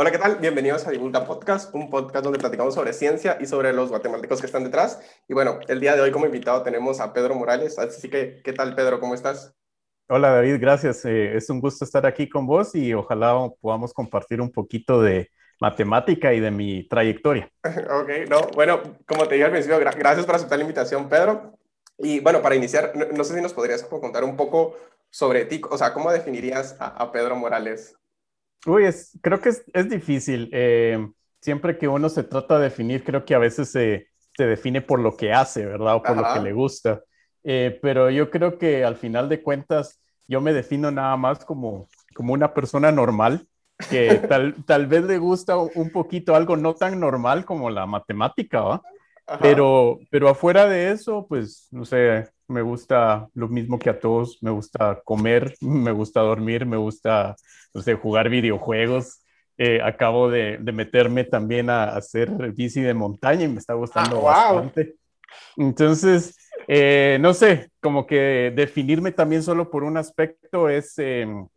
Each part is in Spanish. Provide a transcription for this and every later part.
Hola, ¿qué tal? Bienvenidos a Divulga Podcast, un podcast donde platicamos sobre ciencia y sobre los guatemaltecos que están detrás. Y bueno, el día de hoy como invitado tenemos a Pedro Morales. Así que, ¿qué tal, Pedro? ¿Cómo estás? Hola, David, gracias. Eh, es un gusto estar aquí con vos y ojalá podamos compartir un poquito de matemática y de mi trayectoria. ok, no, bueno, como te dije al principio, gracias por aceptar la invitación, Pedro. Y bueno, para iniciar, no, sé si nos podrías contar un poco sobre ti, o sea, ¿cómo definirías a Pedro Morales? Uy, es, creo que es, es difícil. Eh, siempre que uno se trata de definir, creo que a veces se, se define por lo que hace, ¿verdad? O por lo que le gusta. Eh, pero yo creo que al final de cuentas, yo me defino nada más como, como una persona normal, que tal, tal vez le gusta un poquito algo no tan normal como la matemática, ¿va? Pero, pero afuera de eso, pues, no sé, me gusta lo mismo que a todos, me gusta comer, me gusta dormir, me gusta, no sé, jugar videojuegos. Eh, acabo de, de, meterme también a, hacer bici de montaña y me está gustando ah, bastante. Entonces, eh, no sé, como que definirme también solo por un aspecto es, em,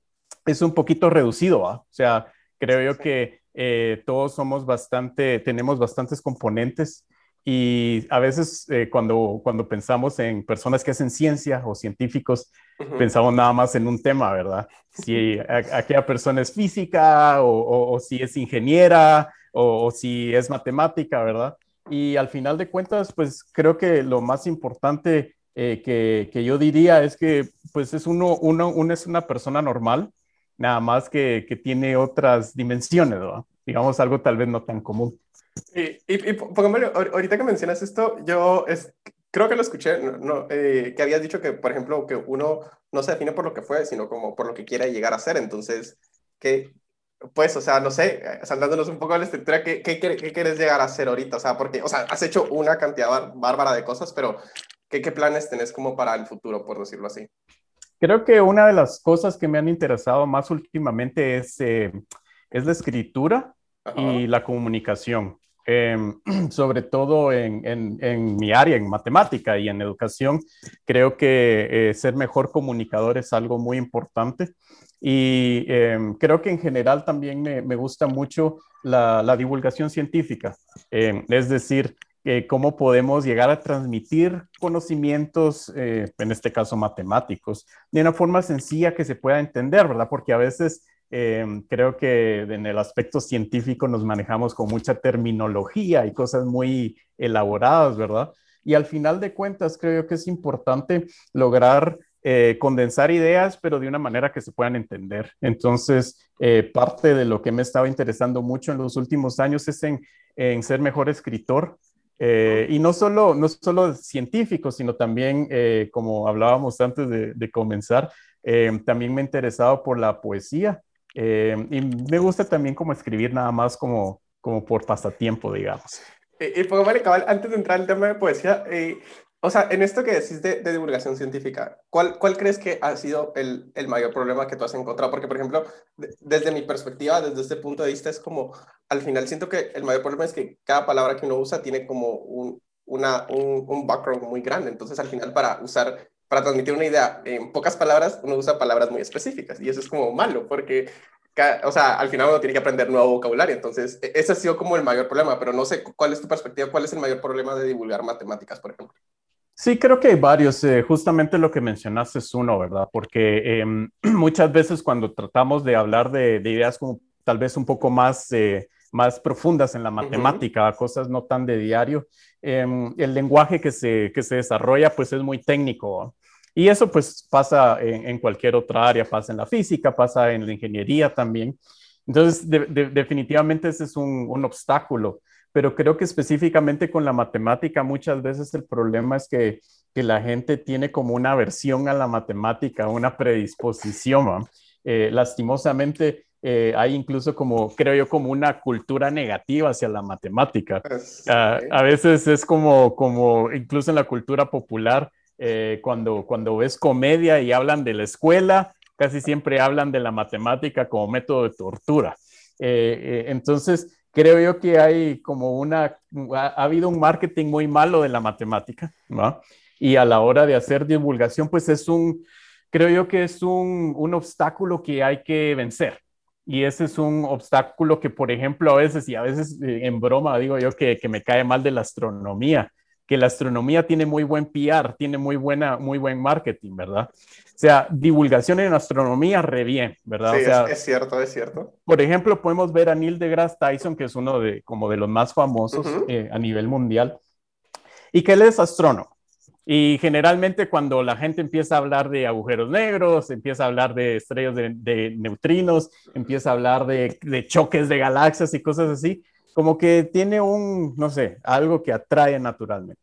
es un poquito reducido, ¿va? O sea, creo yo que eh, todos somos bastante, tenemos bastantes componentes y a veces eh, cuando, cuando pensamos en personas que hacen ciencia o científicos, pensamos nada más en un tema, ¿verdad? Si aquella persona es física o, o, si es ingeniera o, o, si es matemática, ¿verdad? Y al final de cuentas, pues creo que lo más importante eh, que, que, yo diría es que pues es uno, uno, uno es una persona normal, nada más que, que tiene otras dimensiones, ¿verdad? Digamos algo tal vez no tan común. Y, y, ahorita que mencionas esto, yo es, creo que lo escuché, no, eh, que habías dicho que, por ejemplo, que uno no se define por lo que fue, sino como por lo que quiere llegar a ser. Entonces, que, pues, o sea, no sé, saltándonos un poco a la estructura, ¿qué, qué, qué quieres llegar a ser ahorita? O sea, porque, o sea, has hecho una cantidad bárbara de cosas, pero ¿qué, qué planes tenés como para el futuro, por decirlo así? Creo que una de las cosas que me han interesado más últimamente es, eh, es la escritura y la comunicación. Em, sobre todo en, mi área, en matemática y en educación, creo que eh, ser mejor comunicador es algo muy importante. Y em, creo que en general también me, gusta mucho la, la, divulgación científica, em, es decir, eh, cómo podemos llegar a transmitir conocimientos, eh, en este caso matemáticos, de una forma sencilla que se pueda entender, ¿verdad? Porque a veces Em, creo que en el aspecto científico nos manejamos con mucha terminología y cosas muy elaboradas, ¿verdad? Y al final de cuentas, creo que es importante lograr eh, condensar ideas, pero de una manera que se puedan entender. Entonces, eh, parte de lo que me estaba interesando mucho en los últimos años es en, en ser mejor escritor. Eh, y no solo, no solo científico, sino también, como hablábamos antes de, de comenzar, también me he interesado por la poesía. Eh, y me gusta también como escribir nada más como, como por pasatiempo, digamos. Y, y antes de entrar al tema de poesía, eh, o sea, en esto que decís de, divulgación científica, ¿cuál, ¿cuál, crees que ha sido el, el, mayor problema que tú has encontrado? Porque, por ejemplo, desde mi perspectiva, desde este punto de vista, es como, al final siento que el mayor problema es que cada palabra que uno usa tiene como un, una, un, un background muy grande. Entonces, al final, para usar para transmitir una idea en pocas palabras, uno usa palabras muy específicas y eso es como malo porque, o sea, al final uno tiene que aprender nuevo vocabulario. Entonces, e, ese ha sido como el mayor problema, pero no sé cuál es tu perspectiva, cuál es el mayor problema de divulgar matemáticas, por ejemplo. Sí, creo que hay varios. Eh, justamente lo que mencionaste es uno, ¿verdad? Porque em, muchas veces cuando tratamos de hablar de, ideas como tal vez un poco más, eh, más profundas en la matemática, cosas no tan de diario, em, el lenguaje que se, que se desarrolla pues es muy técnico. Y eso pues pasa en, cualquier otra área, pasa en la física, pasa en la ingeniería también. Entonces, definitivamente ese es un, un, obstáculo, pero creo que específicamente con la matemática muchas veces el problema es que, que la gente tiene como una aversión a la matemática, una predisposición. Eh, lastimosamente, eh, hay incluso como, creo yo, como una cultura negativa hacia la matemática. Ah, a veces es como, como, incluso en la cultura popular, eh, cuando, cuando ves comedia y hablan de la escuela, casi siempre hablan de la matemática como método de tortura. Eh, entonces, creo yo que hay como una, ha, habido un marketing muy malo de la matemática, ¿no? Y a la hora de hacer divulgación, pues es un, creo yo que es un, un obstáculo que hay que vencer. Y ese es un obstáculo que, por ejemplo, a veces, y a veces eh, en broma digo yo que, que me cae mal de la astronomía, que la astronomía tiene muy buen PR, tiene muy, buena, muy buen marketing, ¿verdad? O sea, divulgación en astronomía, re bien, ¿verdad? Sí, o sea, es, cierto, es cierto. Por ejemplo, podemos ver a Neil deGrasse Tyson, que es uno de, como de los más famosos eh, a nivel mundial, y que él es astrónomo. Y generalmente cuando la gente empieza a hablar de agujeros negros, empieza a hablar de estrellas de, neutrinos, empieza a hablar de, de, choques de galaxias y cosas así, como que tiene un, no sé, algo que atrae naturalmente.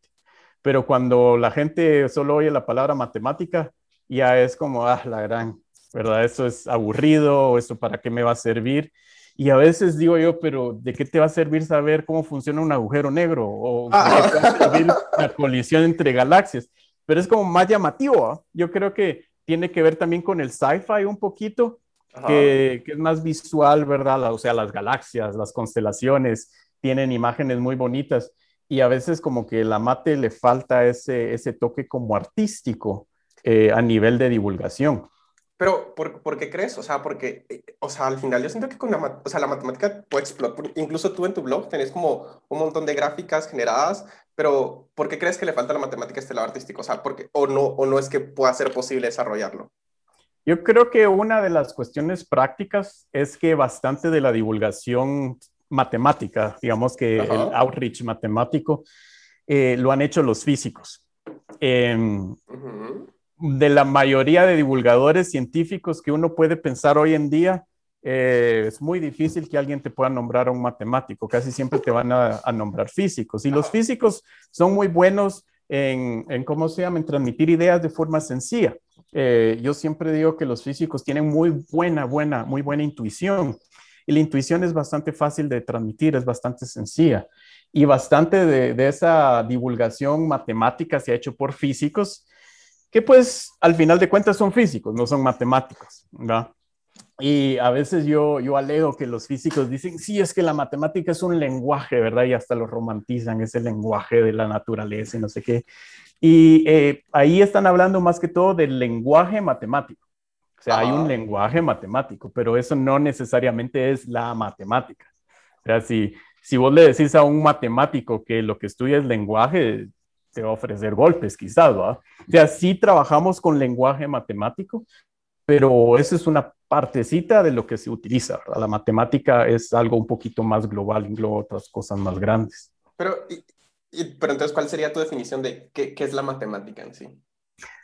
Pero cuando la gente solo oye la palabra matemática, ya es como, ah, la gran, ¿verdad? Eso es aburrido, o esto para qué me va a servir. Y a veces digo yo, pero ¿de qué te va a servir saber cómo funciona un agujero negro? ¿O ¿de qué te va a servir la colisión entre galaxias? Pero es como más llamativo. ¿ah? Yo creo que tiene que ver también con el sci-fi un poquito, que, que, es más visual, ¿verdad? O sea, las galaxias, las constelaciones, tienen imágenes muy bonitas. Y a veces como que la mate le falta ese, ese toque como artístico eh, a nivel de divulgación. Pero, ¿por, ¿por, qué crees? O sea, porque, eh, o sea, al final yo siento que con la, o sea, la matemática puede explotar. Incluso tú en tu blog tenés como un montón de gráficas generadas, pero ¿por qué crees que le falta la matemática a este lado artístico? O sea, porque, o, no, ¿o no es que pueda ser posible desarrollarlo? Yo creo que una de las cuestiones prácticas es que bastante de la divulgación matemática, digamos que el outreach matemático, eh, lo han hecho los físicos. Em, de la mayoría de divulgadores científicos que uno puede pensar hoy en día, eh, es muy difícil que alguien te pueda nombrar a un matemático, casi siempre te van a, nombrar físicos. Y los físicos son muy buenos en, ¿cómo se llama?, en transmitir ideas de forma sencilla. Eh, yo siempre digo que los físicos tienen muy buena, buena, muy buena intuición. Y la intuición es bastante fácil de transmitir, es bastante sencilla. Y bastante de, de esa divulgación matemática se ha hecho por físicos que pues al final de cuentas son físicos, no son matemáticos, ¿verdad? Y a veces yo, yo alego que los físicos dicen, sí, es que la matemática es un lenguaje, ¿verdad? Y hasta lo romantizan, es el lenguaje de la naturaleza y no sé qué. Y eh, ahí están hablando más que todo del lenguaje matemático. O sea, hay un lenguaje matemático, pero eso no necesariamente es la matemática. O sea, si, si vos le decís a un matemático que lo que estudia es lenguaje, te va a ofrecer golpes, quizás, ¿va? O sea, sí trabajamos con lenguaje matemático, pero eso es una partecita de lo que se utiliza. La matemática es algo un poquito más global, engloba otras cosas más grandes. Pero, pero entonces, ¿cuál sería tu definición de qué, qué es la matemática en sí?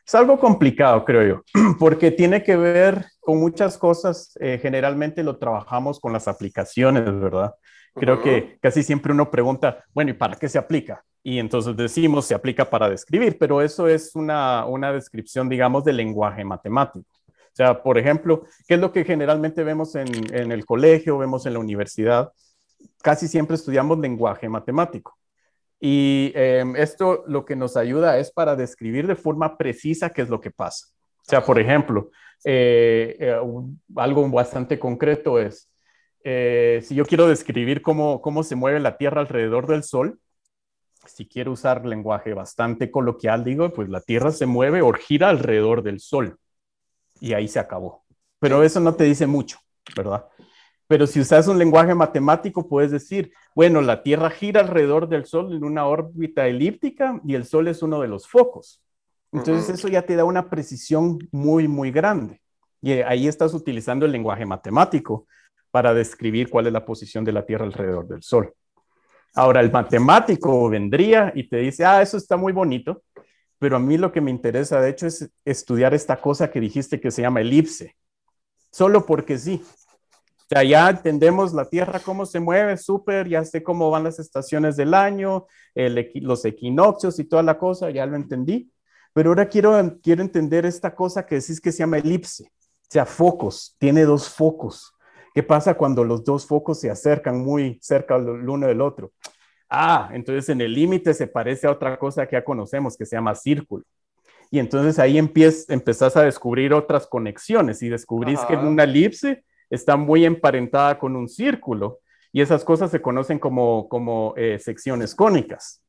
Es algo complicado, creo yo, porque tiene que ver con muchas cosas. Eh, generalmente lo trabajamos con las aplicaciones, ¿verdad? Creo que casi siempre uno pregunta, bueno, ¿y para qué se aplica? y entonces decimos se aplica para describir, pero eso es una, una descripción, digamos, del lenguaje matemático. O sea, por ejemplo, ¿qué es lo que generalmente vemos en, en el colegio, vemos en la universidad? Casi siempre estudiamos lenguaje matemático. Y em, esto lo que nos ayuda es para describir de forma precisa qué es lo que pasa. O sea, por ejemplo, eh, eh, algo bastante concreto es, eh, si yo quiero describir cómo, cómo se mueve la Tierra alrededor del Sol, si quiero usar lenguaje bastante coloquial, digo, pues la Tierra se mueve o gira alrededor del Sol. Y ahí se acabó. Pero eso no te dice mucho, ¿verdad? Pero si usas un lenguaje matemático, puedes decir, bueno, la Tierra gira alrededor del Sol en una órbita elíptica y el Sol es uno de los focos. Entonces eso ya te da una precisión muy, muy grande. Y ahí estás utilizando el lenguaje matemático para describir cuál es la posición de la Tierra alrededor del Sol. Ahora, el matemático vendría y te dice, ah, eso está muy bonito, pero a mí lo que me interesa, de hecho, es estudiar esta cosa que dijiste que se llama elipse, solo porque sí. O sea, ya entendemos la Tierra cómo se mueve, súper, ya sé cómo van las estaciones del año, los equinoccios y toda la cosa, ya lo entendí. Pero ahora quiero, quiero entender esta cosa que decís que se llama elipse, o sea, focos, tiene dos focos. ¿Qué pasa cuando los dos focos se acercan muy cerca el uno del otro? Ah, entonces en el límite se parece a otra cosa que ya conocemos que se llama círculo. Y entonces ahí empiezas, empezás a descubrir otras conexiones y descubrís que una elipse está muy emparentada con un círculo y esas cosas se conocen como, como eh, secciones cónicas.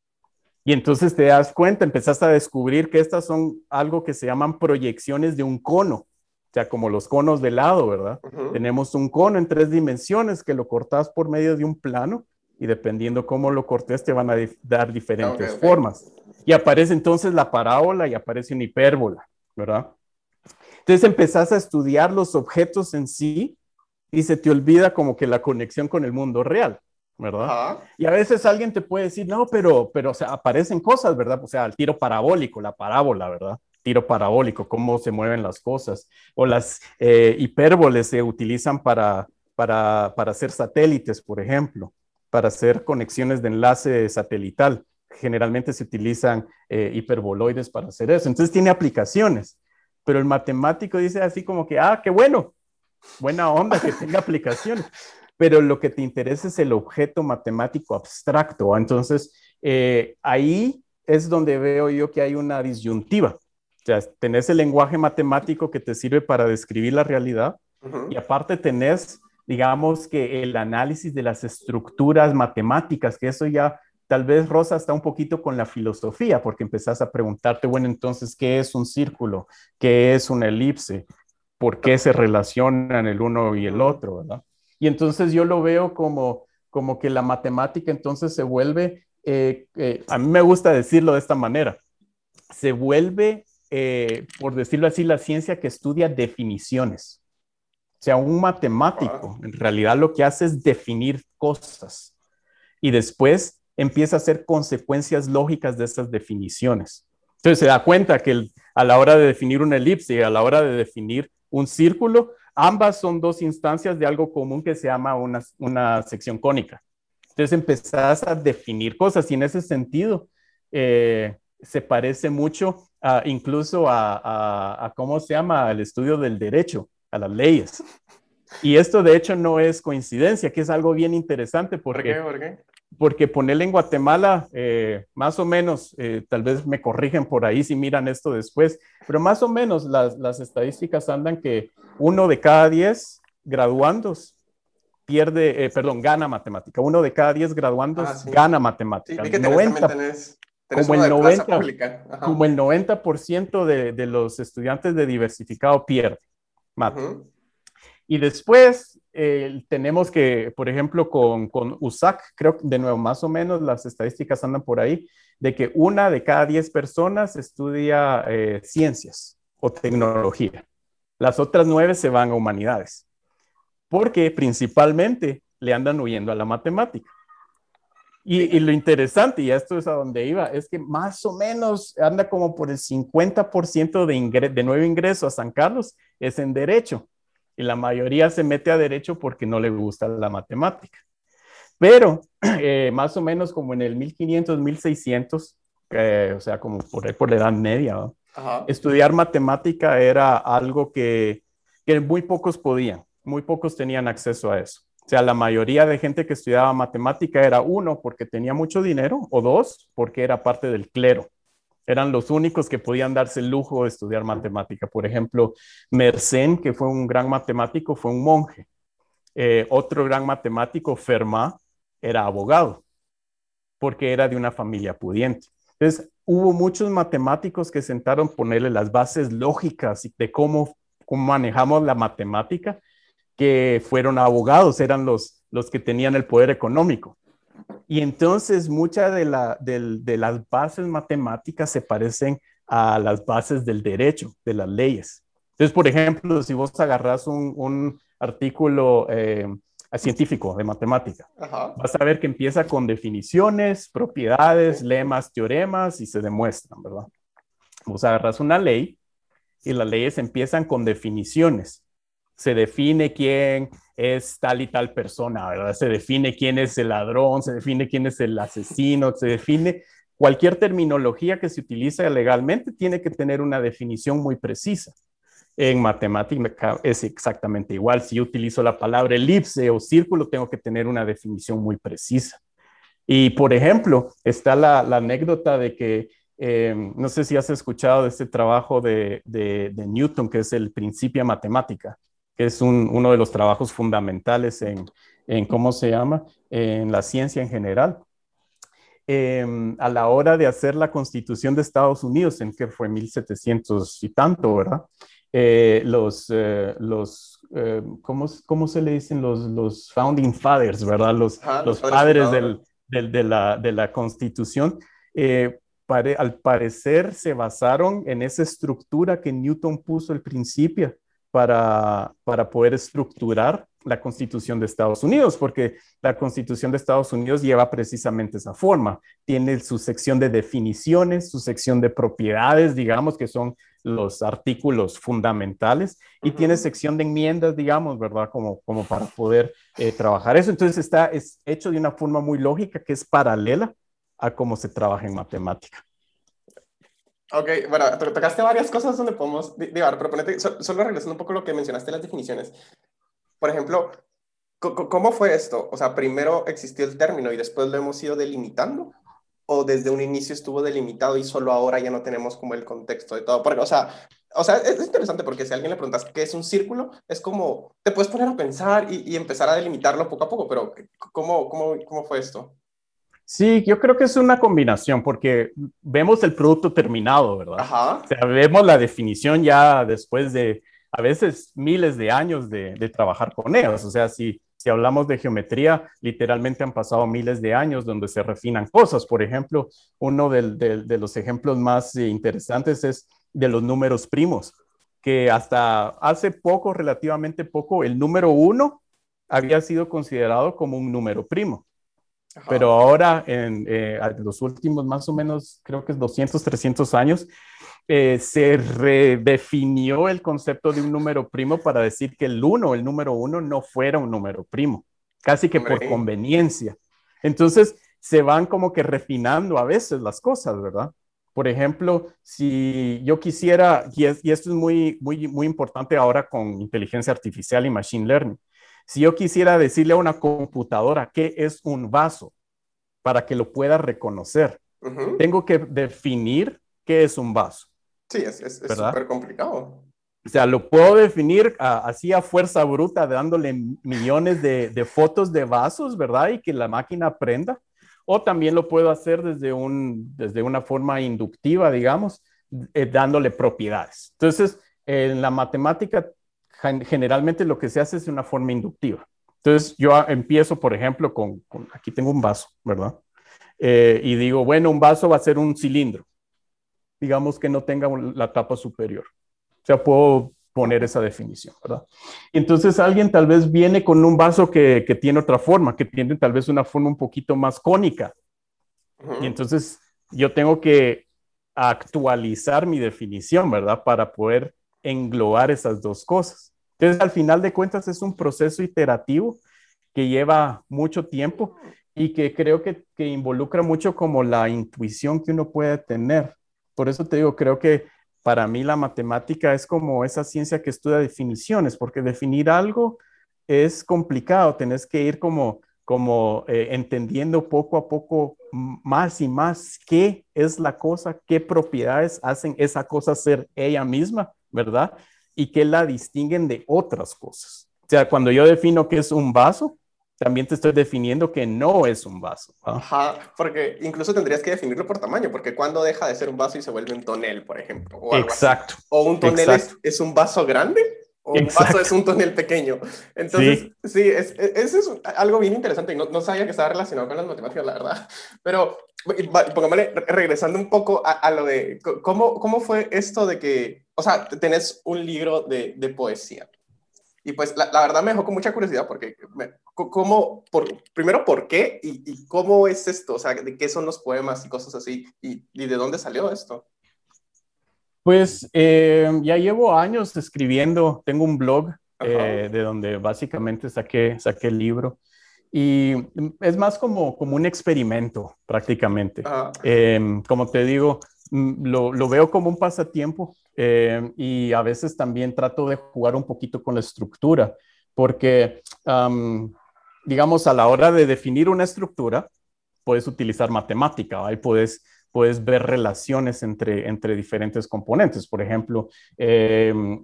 Y entonces te das cuenta, empezás a descubrir que estas son algo que se llaman proyecciones de un cono. Sea, como los conos de lado, ¿verdad? Tenemos un cono en tres dimensiones que lo cortas por medio de un plano y dependiendo cómo lo cortes te van a dar diferentes formas. Y aparece entonces la parábola y aparece una hipérbola, ¿verdad? Entonces empezás a estudiar los objetos en sí y se te olvida como que la conexión con el mundo real, ¿verdad? Y a veces alguien te puede decir, no, pero, pero, o sea, aparecen cosas, ¿verdad? O sea, el tiro parabólico, la parábola, ¿verdad? Tiro parabólico, cómo se mueven las cosas. O las eh, hipérboles se utilizan para, para, para hacer satélites, por ejemplo, para hacer conexiones de enlace satelital. Generalmente se utilizan eh, hiperboloides para hacer eso. Entonces tiene aplicaciones pero el matemático dice así como que, ah, qué bueno, buena onda que tenga aplicaciones, pero lo que te interesa es el objeto matemático abstracto. Entonces, eh, ahí es donde veo yo que hay una disyuntiva. Sea, tenés el lenguaje matemático que te sirve para describir la realidad y aparte tenés, digamos que el análisis de las estructuras matemáticas, que eso ya tal vez Rosa está un poquito con la filosofía, porque empezás a preguntarte, bueno, entonces, ¿qué es un círculo? ¿Qué es una elipse? ¿Por qué se relacionan el uno y el otro? ¿verdad? Y entonces yo lo veo como, como que la matemática entonces se vuelve, eh, eh, a mí me gusta decirlo de esta manera, se vuelve, eh, por decirlo así, la ciencia que estudia definiciones. O sea, un matemático en realidad lo que hace es definir cosas y después empieza a hacer consecuencias lógicas de esas definiciones. Entonces se da cuenta que a la hora de definir una elipse y a la hora de definir un círculo, ambas son dos instancias de algo común que se llama una, sección cónica. Entonces empezás a definir cosas y en ese sentido eh, se parece mucho incluso a, cómo se llama el estudio del derecho, a las leyes. Y esto de hecho no es coincidencia, que es algo bien interesante porque ¿Por qué? porque ponerle en Guatemala, eh, más o menos, eh, tal vez me corrigen por ahí si miran esto después, pero más o menos las, estadísticas andan que uno de cada diez graduandos pierde, eh, perdón, gana matemática. Uno de cada diez graduandos ah, gana matemática. Sí, 90, como, el 90, como el 90% de, de, los estudiantes de diversificado pierde matemática. Y después eh, tenemos que, por ejemplo, con, con USAC, creo que de nuevo, más o menos las estadísticas andan por ahí, de que una de cada diez personas estudia eh, ciencias o tecnología. Las otras nueve se van a humanidades, porque principalmente le andan huyendo a la matemática. Y, lo interesante, y esto es a donde iba, es que más o menos anda como por el 50% de, de nuevo ingreso a San Carlos es en derecho y la mayoría se mete a derecho porque no le gusta la matemática. Pero eh, más o menos como en el 1500, 1600, o sea, como por, por la edad media, estudiar matemática era algo que, que muy pocos podían, muy pocos tenían acceso a eso. O sea, la mayoría de gente que estudiaba matemática era uno, porque tenía mucho dinero, o dos, porque era parte del clero eran los únicos que podían darse el lujo de estudiar matemática. Por ejemplo, Mersenne, que fue un gran matemático, fue un monje. Eh, otro gran matemático, Fermat, era abogado, porque era de una familia pudiente. Entonces, hubo muchos matemáticos que sentaron ponerle las bases lógicas de cómo, cómo manejamos la matemática, que fueron abogados, eran los, los que tenían el poder económico. Y entonces muchas de, las bases matemáticas se parecen a las bases del derecho, de las leyes. Entonces, por ejemplo, si vos agarras un, artículo eh, científico de matemática, vas a ver que empieza con definiciones, propiedades, lemas, teoremas y se demuestran, ¿verdad? Vos agarras una ley y las leyes empiezan con definiciones. Se define quién, es tal y tal persona, ¿verdad? Se define quién es el ladrón, se define quién es el asesino, se define cualquier terminología que se utiliza legalmente tiene que tener una definición muy precisa. En matemática es exactamente igual. Si yo utilizo la palabra elipse o círculo, tengo que tener una definición muy precisa. Y, por ejemplo, está la, anécdota de que, em, no sé si has escuchado de este trabajo de, de Newton, que es el principio matemática que es uno de los trabajos fundamentales en, en, ¿cómo se llama?, en la ciencia en general. Em, a la hora de hacer la constitución de Estados Unidos, en que fue 1700 y tanto, ¿verdad? eh, los, eh, los ¿cómo, ¿cómo, se le dicen? Los, los founding fathers, ¿verdad? Los, los, padres del, del, de, la, de, la, constitución. al parecer se basaron en esa estructura que Newton puso al principio para, para poder estructurar la Constitución de Estados Unidos, porque la Constitución de Estados Unidos lleva precisamente esa forma. Tiene su sección de definiciones, su sección de propiedades, digamos, que son los artículos fundamentales, y tiene sección de enmiendas, digamos, ¿verdad? Como, como para poder eh, trabajar eso. Entonces está es hecho de una forma muy lógica que es paralela a cómo se trabaja en matemática. Ok, bueno, tocaste varias cosas donde podemos divar, pero ponete, solo regresando un poco a lo que mencionaste las definiciones. Por ejemplo, ¿cómo fue esto? O sea, primero existió el término y después lo hemos ido delimitando o desde un inicio estuvo delimitado y solo ahora ya no tenemos como el contexto de todo. Porque, o sea, o sea, es interesante porque si a alguien le preguntas qué es un círculo, es como, te puedes poner a pensar y, y empezar a delimitarlo poco a poco, pero ¿cómo, cómo, cómo fue esto? Sí, yo creo que es una combinación porque vemos el producto terminado, ¿verdad? Ajá. O sea, vemos la definición ya después de a veces miles de años de, trabajar con ellos. O sea, si, si hablamos de geometría, literalmente han pasado miles de años donde se refinan cosas. Por ejemplo, uno de, los ejemplos más interesantes es de los números primos, que hasta hace poco, relativamente poco, el número uno había sido considerado como un número primo. Pero ahora, en eh, los últimos más o menos, creo que es 200, 300 años, eh, se redefinió el concepto de un número primo para decir que el 1, el número 1, no fuera un número primo, casi que por conveniencia. Entonces, se van como que refinando a veces las cosas, ¿verdad? Por ejemplo, si yo quisiera, y, esto es muy, muy, muy importante ahora con inteligencia artificial y machine learning, si yo quisiera decirle a una computadora qué es un vaso para que lo pueda reconocer, tengo que definir qué es un vaso. Sí, es súper complicado. O sea, lo puedo definir así a fuerza bruta, dándole millones de, fotos de vasos, ¿verdad? Y que la máquina aprenda. O también lo puedo hacer desde, un, desde una forma inductiva, digamos, eh, dándole propiedades. Entonces, en la matemática, generalmente lo que se hace es de una forma inductiva. Entonces, yo empiezo, por ejemplo, con, aquí tengo un vaso, ¿verdad? Eh, y digo, bueno, un vaso va a ser un cilindro digamos que no tenga la tapa superior. O sea, puedo poner esa definición, ¿verdad? Entonces alguien tal vez viene con un vaso que, que tiene otra forma, que tiene tal vez una forma un poquito más cónica. Y entonces yo tengo que actualizar mi definición, ¿verdad? Para poder englobar esas dos cosas. Entonces, al final de cuentas, es un proceso iterativo que lleva mucho tiempo y que creo que, que involucra mucho como la intuición que uno puede tener por eso te digo, creo que para mí la matemática es como esa ciencia que estudia definiciones, porque definir algo es complicado, tenés que ir como, como eh, entendiendo poco a poco más y más qué es la cosa, qué propiedades hacen esa cosa ser ella misma, ¿verdad? Y qué la distinguen de otras cosas. O sea, cuando yo defino qué es un vaso, también te estoy definiendo que no es un vaso. Ajá, porque incluso tendrías que definirlo por tamaño, porque cuando deja de ser un vaso y se vuelve un tonel, por ejemplo. O Exacto. O un tonel es, un vaso grande o un vaso es un tonel pequeño. Entonces, sí, es, eso es algo bien interesante y no, no, sabía que estaba relacionado con las matemáticas, la verdad. Pero pongámosle, regresando un poco a, lo de cómo, cómo fue esto de que, o sea, tenés un libro de, de poesía. Y pues la, la, verdad me dejó con mucha curiosidad porque, ¿cómo, por, primero, ¿por qué? Y, cómo es esto? O sea, ¿de qué son los poemas y cosas así? ¿Y, y de dónde salió esto? Pues eh, ya llevo años escribiendo, tengo un blog eh, de donde básicamente saqué, saqué el libro. Y es más como, como un experimento prácticamente. Em, como te digo, lo, lo, veo como un pasatiempo eh, y a veces también trato de jugar un poquito con la estructura, porque, digamos, a la hora de definir una estructura, puedes utilizar matemática, ahí puedes, puedes ver relaciones entre, entre diferentes componentes. Por ejemplo, em,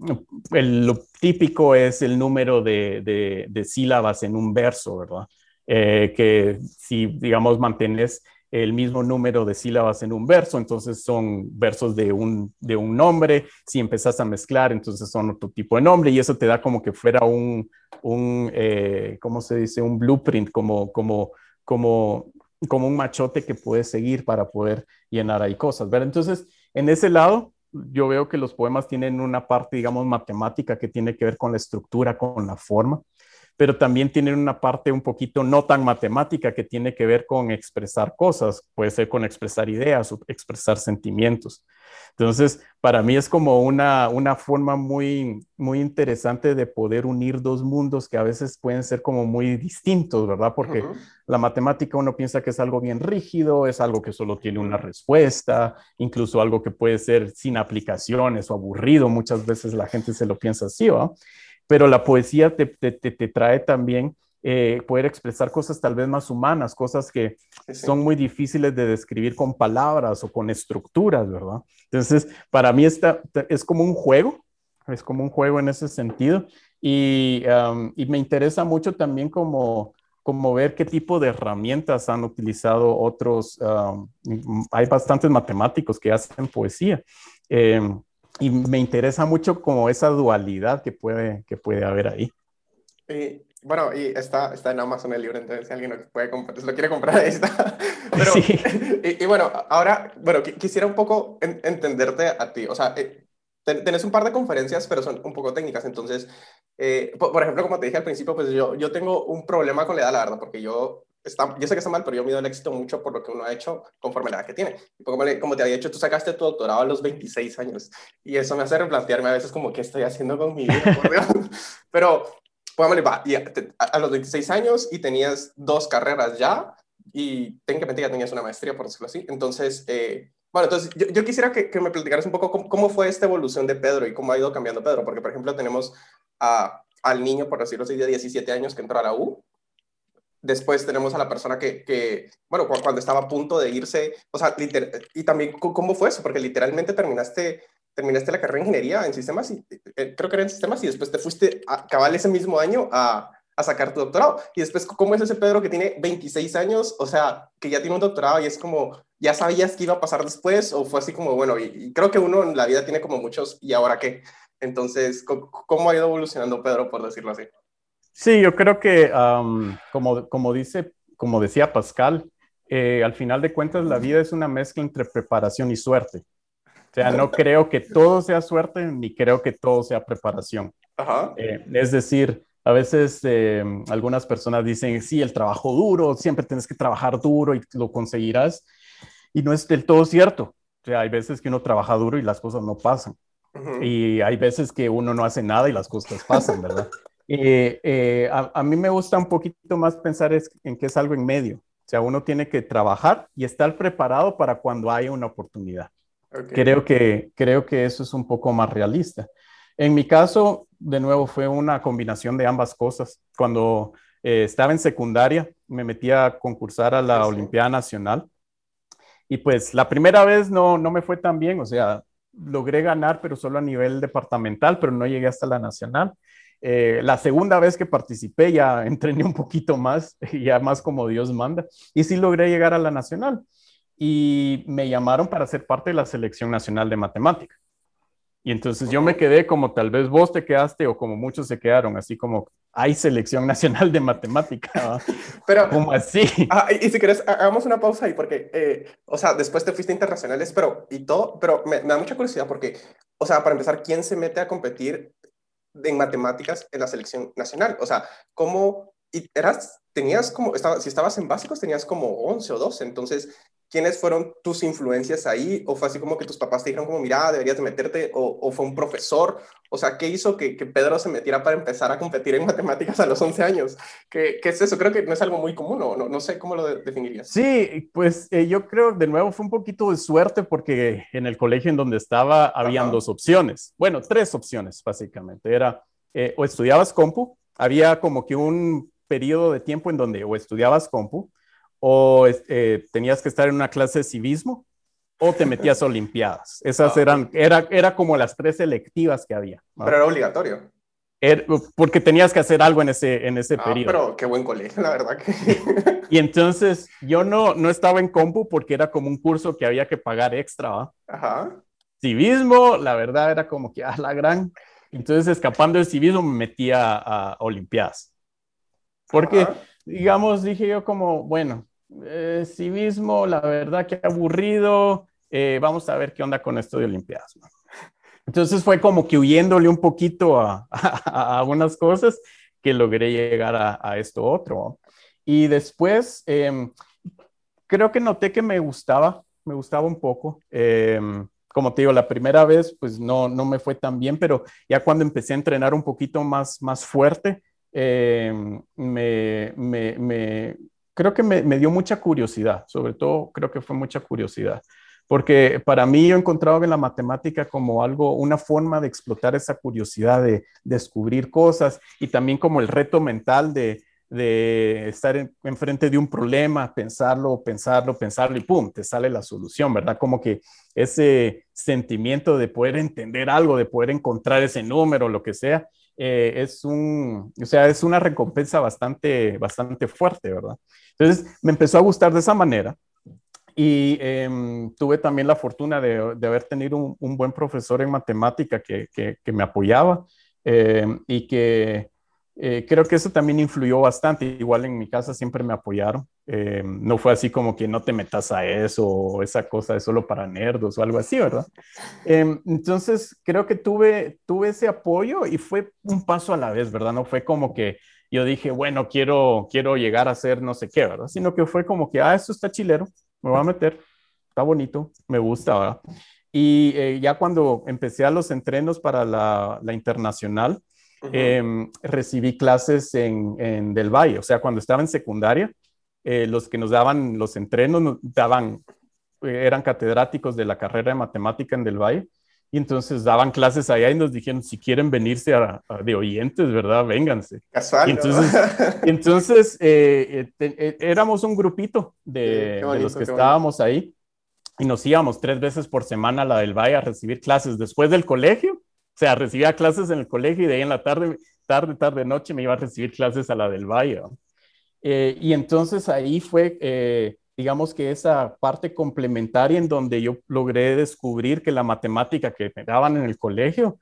lo típico es el número de, de, sílabas en un verso, ¿verdad? Eh, que si, digamos, mantienes el mismo número de sílabas en un verso, entonces son versos de un, de un nombre, si empezás a mezclar, entonces son otro tipo de nombre y eso te da como que fuera un, un eh, ¿cómo se dice? Un blueprint, como, como, como, como un machote que puedes seguir para poder llenar ahí cosas, ¿verdad? Entonces, en ese lado, yo veo que los poemas tienen una parte, digamos, matemática que tiene que ver con la estructura, con la forma pero también tienen una parte un poquito no tan matemática que tiene que ver con expresar cosas, puede ser con expresar ideas o expresar sentimientos. Entonces, para mí es como una, una forma muy, muy interesante de poder unir dos mundos que a veces pueden ser como muy distintos, ¿verdad? Porque la matemática uno piensa que es algo bien rígido, es algo que solo tiene una respuesta, incluso algo que puede ser sin aplicaciones o aburrido, muchas veces la gente se lo piensa así, ¿va? Pero la poesía te, trae también eh, poder expresar cosas tal vez más humanas, cosas que son muy difíciles de describir con palabras o con estructuras, ¿verdad? Entonces, para mí esta, es como un juego, es como un juego en ese sentido y, me interesa mucho también como, como ver qué tipo de herramientas han utilizado otros, hay bastantes matemáticos que hacen poesía. Em, y me interesa mucho como esa dualidad que puede, que puede haber ahí. Y, bueno, y está, está en Amazon el libro, entonces si alguien lo, puede comprar, lo quiere comprar, ahí está. Pero, sí. y, bueno, ahora, bueno, quisiera un poco entenderte a ti. O sea, eh, tenés un par de conferencias, pero son un poco técnicas. Entonces, eh, por, ejemplo, como te dije al principio, pues yo, yo tengo un problema con la edad, la verdad, porque yo Está, yo sé que está mal, pero yo mido el éxito mucho por lo que uno ha hecho conforme la edad que tiene. Como, como, te había dicho, tú sacaste tu doctorado a los 26 años y eso me hace replantearme a veces como qué estoy haciendo con mi vida, pero, póngale, va, a, a, los 26 años y tenías dos carreras ya y técnicamente ya tenías una maestría, por decirlo así. Entonces, eh, bueno, entonces yo, yo quisiera que, que, me platicaras un poco cómo, cómo, fue esta evolución de Pedro y cómo ha ido cambiando Pedro, porque por ejemplo tenemos a, al niño, por decirlo así, de 17 años que entró a la U Después tenemos a la persona que, que bueno, cuando estaba a punto de irse, o sea, y también, ¿cómo fue eso? Porque literalmente terminaste, terminaste la carrera de ingeniería en sistemas, y, eh, creo que era en sistemas, y después te fuiste a cabal ese mismo año a, a sacar tu doctorado. Y después, ¿cómo es ese Pedro que tiene 26 años? O sea, que ya tiene un doctorado y es como, ¿ya sabías qué iba a pasar después? ¿O fue así como, bueno, y, creo que uno en la vida tiene como muchos, ¿y ahora qué? Entonces, ¿cómo ha ido evolucionando Pedro, por decirlo así? Sí, yo creo que, como, como, dice, como decía Pascal, eh, al final de cuentas la vida es una mezcla entre preparación y suerte. O sea, no creo que todo sea suerte ni creo que todo sea preparación. Eh, es decir, a veces eh, algunas personas dicen, sí, el trabajo duro, siempre tienes que trabajar duro y lo conseguirás. Y no es del todo cierto. O sea, hay veces que uno trabaja duro y las cosas no pasan. Y hay veces que uno no hace nada y las cosas pasan, ¿verdad? Eh, eh, a, mí me gusta un poquito más pensar en que es algo en medio. O sea, uno tiene que trabajar y estar preparado para cuando haya una oportunidad. Creo, que, creo que eso es un poco más realista. En mi caso, de nuevo, fue una combinación de ambas cosas. Cuando eh, estaba en secundaria, me metí a concursar a la Olimpiada Nacional. Y pues la primera vez no, no me fue tan bien, o sea, logré ganar, pero solo a nivel departamental, pero no llegué hasta la nacional. Eh, la segunda vez que participé ya entrené un poquito más, ya más como Dios manda, y sí logré llegar a la nacional. Y me llamaron para ser parte de la selección nacional de matemática. Y entonces yo me quedé como tal vez vos te quedaste o como muchos se quedaron, así como hay selección nacional de matemática. Pero, ¿cómo así? Ah, y, si quieres, hagamos una pausa ahí, porque, eh, o sea, después te fuiste internacionales, pero, y todo, pero me, me, da mucha curiosidad porque, o sea, para empezar, ¿quién se mete a competir en matemáticas en la selección nacional. O sea, ¿cómo eras, tenías como, estaba, si estabas en básicos, tenías como 11 o 12, entonces, ¿quiénes fueron tus influencias ahí? ¿O fue así como que tus papás te dijeron como, mira, deberías de meterte? ¿O, fue un profesor? O sea, ¿qué hizo que, Pedro se metiera para empezar a competir en matemáticas a los 11 años? ¿Qué, ¿Qué, es eso? Creo que no es algo muy común, ¿no? No, no sé cómo lo definirías. Sí, pues eh, yo creo, de nuevo, fue un poquito de suerte porque en el colegio en donde estaba habían dos opciones. Bueno, tres opciones, básicamente. Era eh, o estudiabas compu, había como que un periodo de tiempo en donde o estudiabas compu o eh, tenías que estar en una clase de civismo o te metías a olimpiadas. Esas ah, eran, era, era como las tres selectivas que había. Pero era obligatorio. Er, porque tenías que hacer algo en ese, en ese ah, periodo. Pero qué buen colegio, la verdad que. y entonces yo no, no estaba en compu porque era como un curso que había que pagar extra. Ajá. Civismo, la verdad era como que a ah, la gran. Entonces, escapando del civismo, me metía a, Olimpiadas. Porque, digamos, dije yo como, bueno, eh, civismo, la verdad que aburrido, eh, vamos a ver qué onda con esto de Olimpiadas. Entonces fue como que huyéndole un poquito a, algunas cosas que logré llegar a, esto otro. Y después, em, creo que noté que me gustaba, me gustaba un poco. Em, como te digo, la primera vez, pues no, no me fue tan bien, pero ya cuando empecé a entrenar un poquito más, más fuerte, em, me, me, creo que me, dio mucha curiosidad, sobre todo creo que fue mucha curiosidad porque para mí yo he encontrado en la matemática como algo, una forma de explotar esa curiosidad de, descubrir cosas y también como el reto mental de, estar enfrente de un problema, pensarlo, pensarlo, pensarlo y pum, te sale la solución, ¿verdad? Como que ese sentimiento de poder entender algo, de poder encontrar ese número, lo que sea, eh, es un, o sea, es una recompensa bastante, bastante fuerte, ¿verdad? Entonces me empezó a gustar de esa manera y em, tuve también la fortuna de, haber tenido un, buen profesor en matemática que, que, me apoyaba em, y que eh, creo que eso también influyó bastante. Igual en mi casa siempre me apoyaron. Em, no fue así como que no te metas a eso o esa cosa es solo para nerdos o algo así, ¿verdad? entonces creo que tuve, tuve ese apoyo y fue un paso a la vez, ¿verdad? No fue como que yo dije, bueno, quiero, quiero llegar a ser no sé qué, ¿verdad? Sino que fue como que, ah, esto está chilero, me voy a meter, está bonito, me gusta, ¿verdad? Y eh, ya cuando empecé a los entrenos para la, la internacional, em, recibí clases en, en, Del Valle, o sea, cuando estaba en secundaria, eh, los que nos daban los entrenos nos daban, eh, eran catedráticos de la carrera de matemática en Del Valle, y entonces daban clases allá y nos dijeron, si quieren venirse de oyentes, ¿verdad? Vénganse. Casual. Y entonces, entonces eh, eh, eh, éramos un grupito de, los que estábamos ahí y nos íbamos tres veces por semana a la del Valle a recibir clases después del colegio. Sea, recibía clases en el colegio y de ahí en la tarde, tarde, tarde, noche me iba a recibir clases a la del Valle. y entonces ahí fue digamos que esa parte complementaria en donde yo logré descubrir que la matemática que me daban en el colegio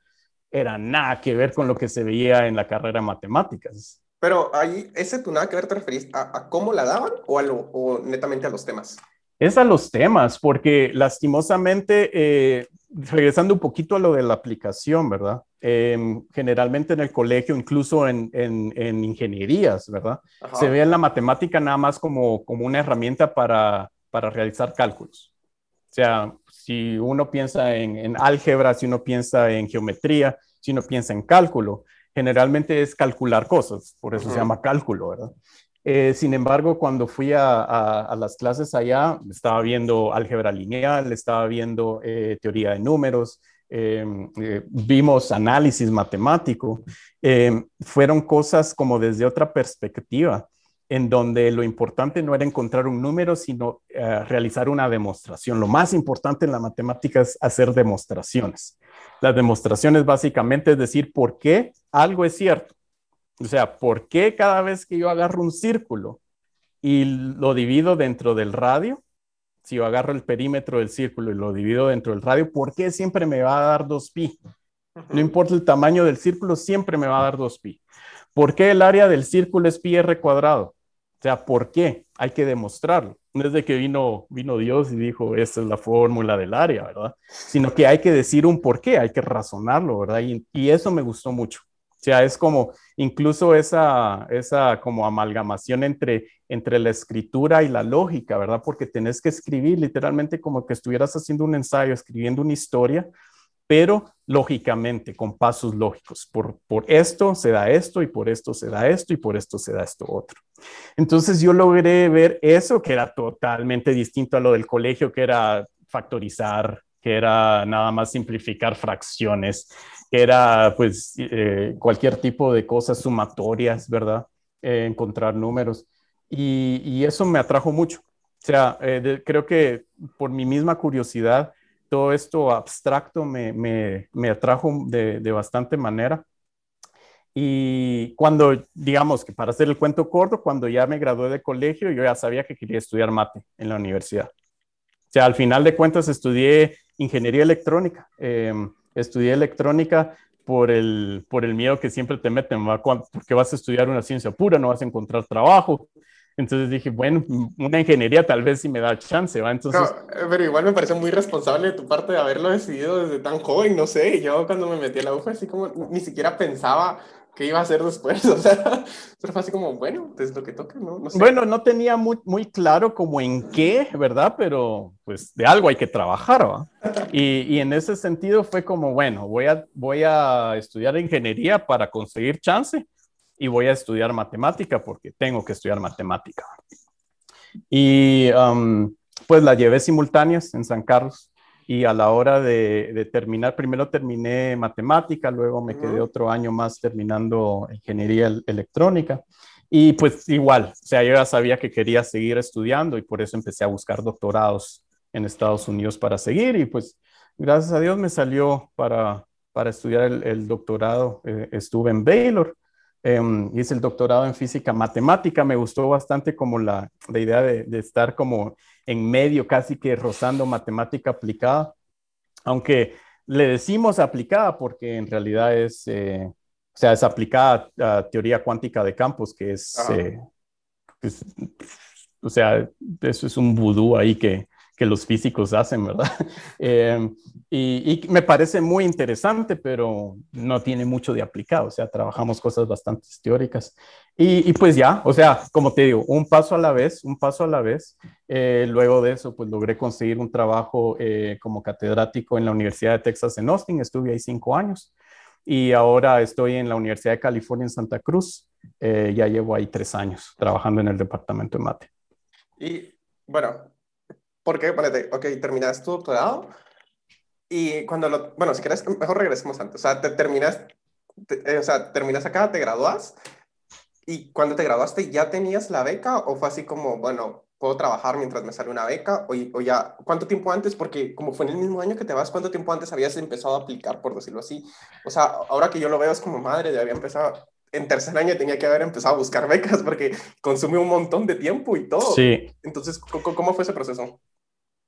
era nada que ver con lo que se veía en la carrera de matemáticas. Pero ahí, ese tu nada que ver te referís a, cómo la daban o, a o netamente a los temas? Es a los temas, porque lastimosamente eh, regresando un poquito a lo de la aplicación, ¿verdad? Em, generalmente en el colegio, incluso en, en, ingenierías, ¿verdad? Se ve en la matemática nada más como, como una herramienta para, para realizar cálculos. O sea, si uno piensa en, en, álgebra, si uno piensa en geometría, si uno piensa en cálculo, generalmente es calcular cosas, por eso se llama cálculo, ¿verdad? Eh, sin embargo, cuando fui a, las clases allá, estaba viendo álgebra lineal, estaba viendo eh, teoría de números, em, eh, vimos análisis matemático. Em, fueron cosas como desde otra perspectiva, en donde lo importante no era encontrar un número, sino realizar una demostración. Lo más importante en la matemática es hacer demostraciones. Las demostraciones básicamente es decir por qué algo es cierto. O sea, ¿por qué cada vez que yo agarro un círculo y lo divido dentro del radio, si yo agarro el perímetro del círculo y lo divido dentro del radio, ¿por qué siempre me va a dar 2pi? No importa el tamaño del círculo, siempre me va a dar 2pi. ¿Por qué el área del círculo es pi r cuadrado? O sea, ¿por qué? Hay que demostrarlo. No es de que vino, vino Dios y dijo, esta es la fórmula del área, ¿verdad? Sino que hay que decir un por qué, hay que razonarlo, ¿verdad? y eso me gustó mucho. O sea, es como incluso esa, esa como amalgamación entre, entre la escritura y la lógica, ¿verdad? Porque tenés que escribir literalmente como que estuvieras haciendo un ensayo, escribiendo una historia, pero lógicamente, con pasos lógicos. Por, por esto se da esto y por esto se da esto y por esto se da esto otro. Entonces yo logré ver eso que era totalmente distinto a lo del colegio, que era factorizar, que era nada más simplificar fracciones, que era pues eh, cualquier tipo de cosas sumatorias, ¿verdad? Eh, encontrar números. Y, eso me atrajo mucho. O sea, eh, creo que por mi misma curiosidad, todo esto abstracto me, me, me atrajo de, de, bastante manera. Y cuando, digamos que para hacer el cuento corto, cuando ya me gradué de colegio, yo ya sabía que quería estudiar mate en la universidad. O sea, al final de cuentas estudié ingeniería electrónica. Em, estudié electrónica por el, por el miedo que siempre te meten, porque vas a estudiar una ciencia pura, no vas a encontrar trabajo. Entonces dije, bueno, una ingeniería tal vez sí me da chance, ¿va? Entonces... pero igual me parece muy responsable de tu parte de haberlo decidido desde tan joven, no sé, yo cuando me metí a la UFA así como ni siquiera pensaba qué iba a hacer después, o sea, pero fue así como, bueno, es lo que toca, ¿no? no sé. Bueno, no tenía muy, muy claro como en qué, ¿verdad? Pero pues de algo hay que trabajar, ¿va? Y, y en ese sentido fue como, bueno, voy a, voy a estudiar ingeniería para conseguir chance y voy a estudiar matemática porque tengo que estudiar matemática. Y um, pues la llevé simultáneas en San Carlos y a la hora de, terminar, primero terminé matemática, luego me quedé otro año más terminando ingeniería electrónica. Y pues igual, o sea, yo ya sabía que quería seguir estudiando y por eso empecé a buscar doctorados en Estados Unidos para seguir y pues gracias a Dios me salió para, para estudiar el, doctorado. Eh, estuve en Baylor Em, hice el doctorado en física matemática, me gustó bastante como la, la idea de, de, estar como en medio, casi que rozando matemática aplicada, aunque le decimos aplicada porque en realidad es, eh, o sea, es aplicada a teoría cuántica de campos, que es, eh, o sea, eso es un vudú ahí que, que los físicos hacen, ¿verdad? Em, y, me parece muy interesante, pero no tiene mucho de aplicado, o sea, trabajamos cosas bastante teóricas. Y, pues ya, o sea, como te digo, un paso a la vez, un paso a la vez. Eh, luego de eso, pues logré conseguir un trabajo eh, como catedrático en la Universidad de Texas en Austin, estuve ahí cinco años. Y ahora estoy en la Universidad de California en Santa Cruz, eh, ya llevo ahí tres años trabajando en el departamento de mate. Y bueno, porque, ponete, ok, terminas tu doctorado y cuando lo, bueno, si quieres, mejor regresemos antes. O sea, te terminas, eh, o sea, terminas acá, te gradúas y cuando te graduaste ya tenías la beca o fue así como, bueno, puedo trabajar mientras me sale una beca o, o, ya, ¿cuánto tiempo antes? Porque como fue en el mismo año que te vas, ¿cuánto tiempo antes habías empezado a aplicar, por decirlo así? O sea, ahora que yo lo veo es como madre, ya había empezado, en tercer año tenía que haber empezado a buscar becas porque consume un montón de tiempo y todo. Sí. Entonces, ¿cómo fue ese proceso?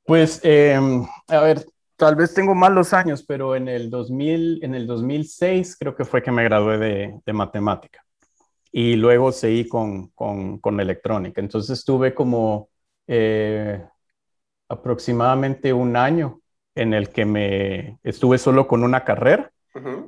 Pues, em, a ver, tal vez tengo malos años, pero en el, 2000, en el 2006 creo que fue que me gradué de, de matemática y luego seguí con, con, con, electrónica. Entonces estuve como eh, aproximadamente un año en el que me estuve solo con una carrera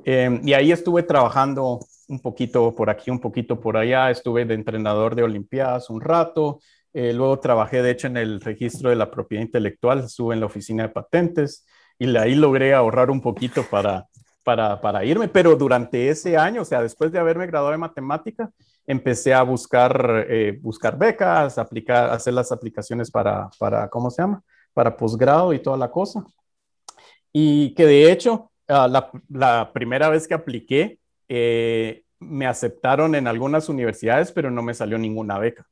em, y ahí estuve trabajando un poquito por aquí, un poquito por allá. Estuve de entrenador de Olimpiadas un rato. Eh, luego trabajé, de hecho, en el registro de la propiedad intelectual. Estuve en la oficina de patentes y ahí logré ahorrar un poquito para, para, para irme. Pero durante ese año, o sea, después de haberme graduado de matemática, empecé a buscar, eh, buscar becas, aplicar, hacer las aplicaciones para, para, ¿cómo se llama? Para posgrado y toda la cosa. Y que de hecho, ah, la, la primera vez que apliqué, eh, me aceptaron en algunas universidades, pero no me salió ninguna beca.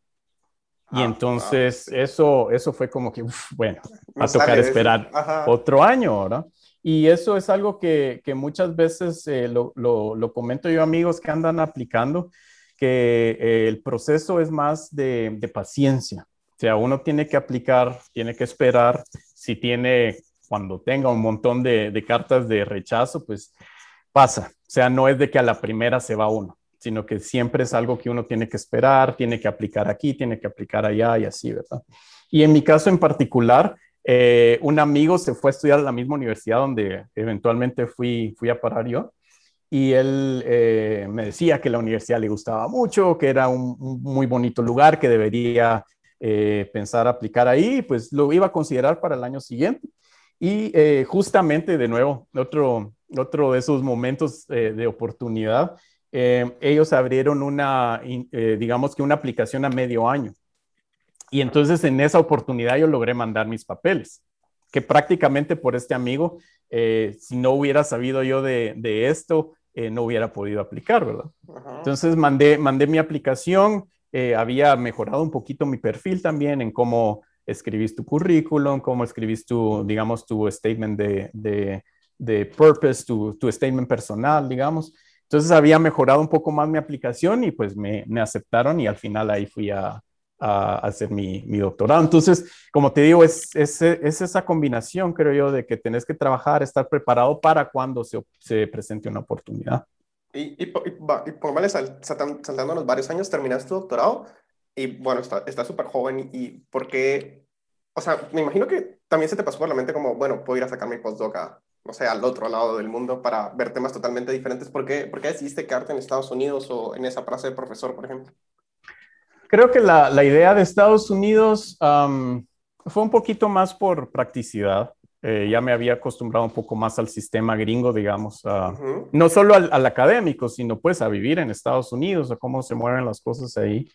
Y ah, entonces eso, eso fue como que, bueno, va a tocar esperar otro año, ¿verdad? Y eso es algo que, que muchas veces eh, lo, lo, lo, comento yo amigos que andan aplicando, que eh, el proceso es más de, de, paciencia. O sea, uno tiene que aplicar, tiene que esperar. Si tiene, cuando tenga un montón de, de cartas de rechazo, pues pasa. O sea, no es de que a la primera se va uno, sino que siempre es algo que uno tiene que esperar, tiene que aplicar aquí, tiene que aplicar allá y así, ¿verdad? Y en mi caso en particular, eh, un amigo se fue a estudiar a la misma universidad donde eventualmente fui, fui a parar yo. Y él eh, me decía que la universidad le gustaba mucho, que era un, muy bonito lugar, que debería eh, pensar aplicar ahí, pues lo iba a considerar para el año siguiente. Y justamente, de nuevo, otro, otro de esos momentos de oportunidad, ellos abrieron una, digamos que una aplicación a medio año. Y entonces en esa oportunidad yo logré mandar mis papeles, que prácticamente por este amigo, eh, si no hubiera sabido yo de, de esto, eh, no hubiera podido aplicar, ¿verdad? Entonces mandé, mandé mi aplicación, eh, había mejorado un poquito mi perfil también en cómo escribís tu currículum, cómo escribís tu, digamos, tu statement de, de, de purpose, tu, tu, statement personal, digamos. Entonces había mejorado un poco más mi aplicación y pues me, me aceptaron y al final ahí fui a, a hacer mi, mi, doctorado. Entonces, como te digo, es, es, es, esa combinación, creo yo, de que tenés que trabajar, estar preparado para cuando se, se presente una oportunidad. Y, y, y, y sal, saltándonos varios años, terminaste tu doctorado y bueno, está súper joven y, ¿por qué? O sea, me imagino que también se te pasó por la mente como, bueno, puedo ir a sacar mi postdoc a, no sé, al otro lado del mundo para ver temas totalmente diferentes. ¿Por qué, ¿Por qué decidiste quedarte en Estados Unidos o en esa plaza de profesor, por ejemplo? Creo que la, la idea de Estados Unidos fue un poquito más por practicidad. Eh, ya me había acostumbrado un poco más al sistema gringo, digamos, no solo al, académico, sino pues a vivir en Estados Unidos, a cómo se mueven las cosas ahí.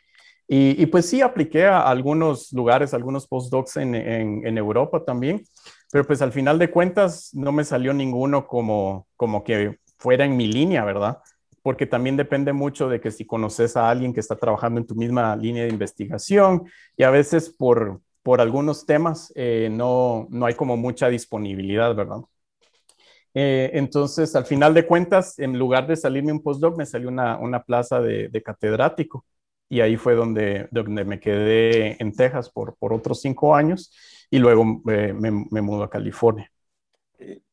Y, pues sí, apliqué a algunos lugares, algunos postdocs en, en, en, Europa también, pero pues al final de cuentas no me salió ninguno como, como que fuera en mi línea, ¿verdad? Porque también depende mucho de que si conoces a alguien que está trabajando en tu misma línea de investigación y a veces por, por algunos temas eh, no, no hay como mucha disponibilidad, ¿verdad? Eh, entonces, al final de cuentas, en lugar de salirme un postdoc, me salió una, una plaza de, de, catedrático. Y ahí fue donde, donde me quedé en Texas por, por otros cinco años y luego me, me mudo a California.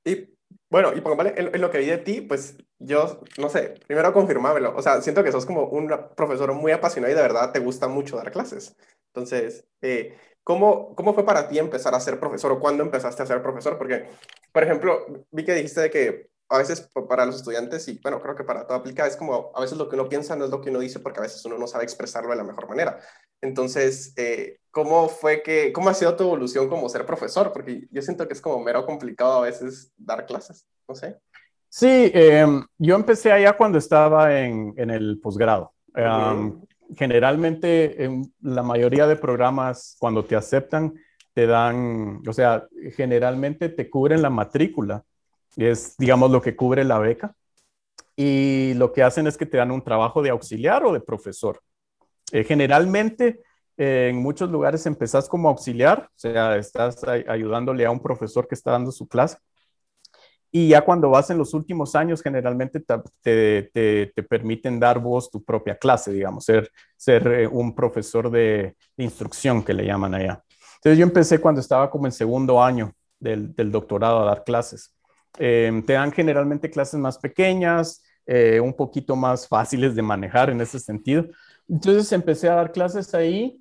Y, bueno, y póngale, en, en, lo que vi de ti, pues yo, no sé, primero confirmámelo. O sea, siento que sos como un profesor muy apasionado y de verdad te gusta mucho dar clases. Entonces, eh, ¿Cómo, ¿Cómo fue para ti empezar a ser profesor o cuándo empezaste a ser profesor? Porque, por ejemplo, vi que dijiste que a veces para los estudiantes, y bueno, creo que para todo aplica, es como a veces lo que uno piensa no es lo que uno dice porque a veces uno no sabe expresarlo de la mejor manera. Entonces, eh, ¿cómo fue que, cómo ha sido tu evolución como ser profesor? Porque yo siento que es como mero complicado a veces dar clases, no sé. Sí, eh, yo empecé allá cuando estaba en, en el posgrado. Um, generalmente en la mayoría de programas cuando te aceptan te dan, o sea, generalmente te cubren la matrícula, es digamos lo que cubre la beca y lo que hacen es que te dan un trabajo de auxiliar o de profesor. Eh, generalmente en muchos lugares empezás como auxiliar, o sea, estás ayudándole a un profesor que está dando su clase y ya cuando vas en los últimos años, generalmente te, te, te, permiten dar vos tu propia clase, digamos, ser, ser eh, un profesor de, instrucción que le llaman allá. Entonces yo empecé cuando estaba como en segundo año del, del doctorado a dar clases. Eh, te dan generalmente clases más pequeñas, eh, un poquito más fáciles de manejar en ese sentido. Entonces empecé a dar clases ahí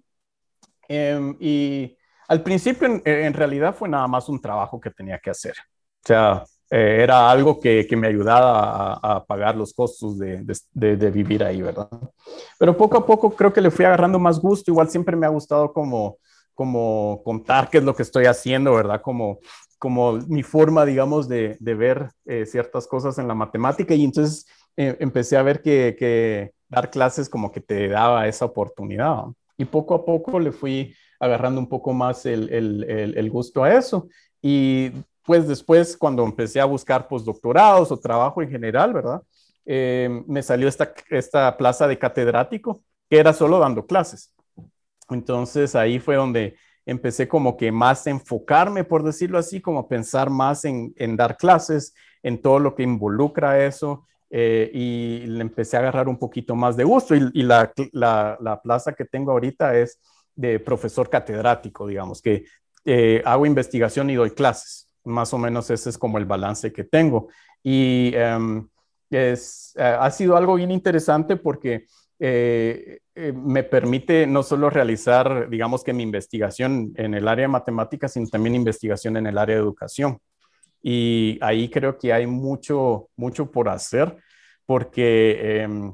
em, y al principio en, en realidad fue nada más un trabajo que tenía que hacer. O sea, eh, era algo que, que me ayudaba a, a, pagar los costos de, de, de, vivir ahí, ¿verdad? Pero poco a poco creo que le fui agarrando más gusto, igual siempre me ha gustado como, como contar qué es lo que estoy haciendo, ¿verdad? Como, como mi forma, digamos, de, ver eh, ciertas cosas en la matemática y entonces eh, empecé a ver que, dar clases como que te daba esa oportunidad. Y poco a poco le fui agarrando un poco más el gusto a eso. Y pues después, cuando empecé a buscar postdoctorados o trabajo en general, ¿verdad? Eh, me salió esta, esta plaza de catedrático, que era solo dando clases. Entonces ahí fue donde empecé como que más a enfocarme, por decirlo así, como pensar más en, en dar clases, en todo lo que involucra eso, eh, y le empecé a agarrar un poquito más de gusto. Y, y la, la, la, plaza que tengo ahorita es de profesor catedrático, digamos, que eh, hago investigación y doy clases más o menos ese es como el balance que tengo. Y um, es, uh, ha sido algo bien interesante porque eh, eh, me permite no solo realizar, digamos que mi investigación en el área de matemáticas, sino también investigación en el área de educación. Y ahí creo que hay mucho, mucho por hacer porque... Eh,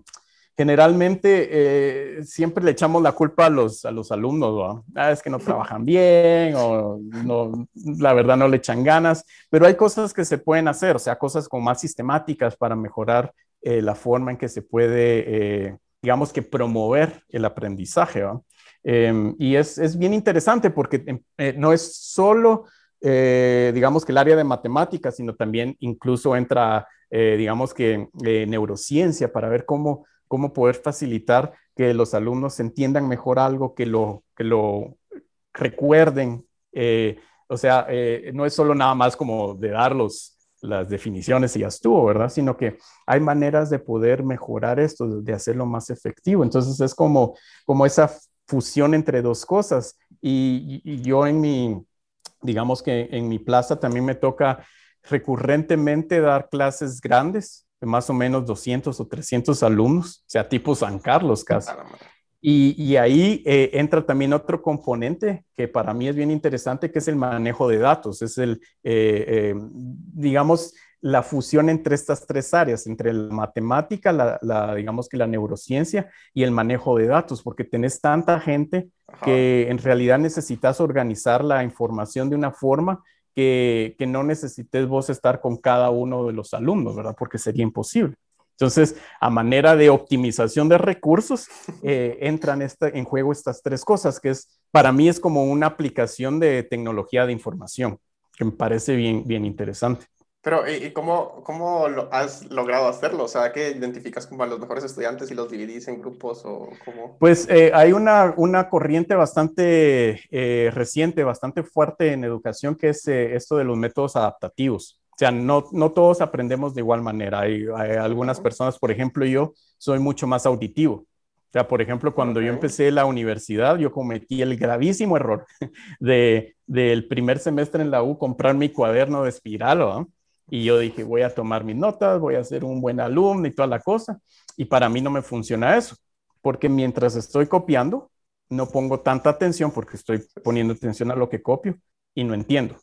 generalmente eh, siempre le echamos la culpa a los, a los alumnos, ah, es que no trabajan bien o no, la verdad no le echan ganas, pero hay cosas que se pueden hacer, o sea, cosas como más sistemáticas para mejorar la forma en que se puede, digamos que promover el aprendizaje. Em, y es, es, bien interesante porque em, eh, no es solo, digamos que el área de matemáticas, sino también incluso entra, digamos que neurociencia para ver cómo cómo poder facilitar que los alumnos entiendan mejor algo, que lo, que lo recuerden. Eh, o sea, eh, no es solo nada más como de dar los, las definiciones y ya estuvo, ¿verdad? Sino que hay maneras de poder mejorar esto, de hacerlo más efectivo. Entonces es como, como esa fusión entre dos cosas. Y, yo en mi, digamos que en mi plaza también me toca recurrentemente dar clases grandes, de más o menos 200 o 300 alumnos, sea, tipo San Carlos casi. Y, ahí eh, entra también otro componente que para mí es bien interesante, que es el manejo de datos. Es el, eh, eh, digamos, la fusión entre estas tres áreas, entre la matemática, la, digamos que la neurociencia y el manejo de datos, porque tenés tanta gente que en realidad necesitas organizar la información de una forma que, que no necesites vos estar con cada uno de los alumnos, ¿verdad? Porque sería imposible. Entonces, a manera de optimización de recursos, eh, entran en juego estas tres cosas, que es, para mí es como una aplicación de tecnología de información, que me parece bien, bien interesante. Pero, ¿y cómo, cómo lo has logrado hacerlo? O sea, ¿qué identificas como a los mejores estudiantes y los dividís en grupos o cómo? Pues eh, hay una, una corriente bastante eh, reciente, bastante fuerte en educación, que es esto de los métodos adaptativos. O sea, no, no todos aprendemos de igual manera. Hay, algunas personas, por ejemplo, yo soy mucho más auditivo. O sea, por ejemplo, cuando yo empecé la universidad, yo cometí el gravísimo error de del primer semestre en la U comprar mi cuaderno de espiral, Y yo dije, voy a tomar mis notas, voy a ser un buen alumno y toda la cosa. Y para mí no me funciona eso, porque mientras estoy copiando, no pongo tanta atención porque estoy poniendo atención a lo que copio y no entiendo.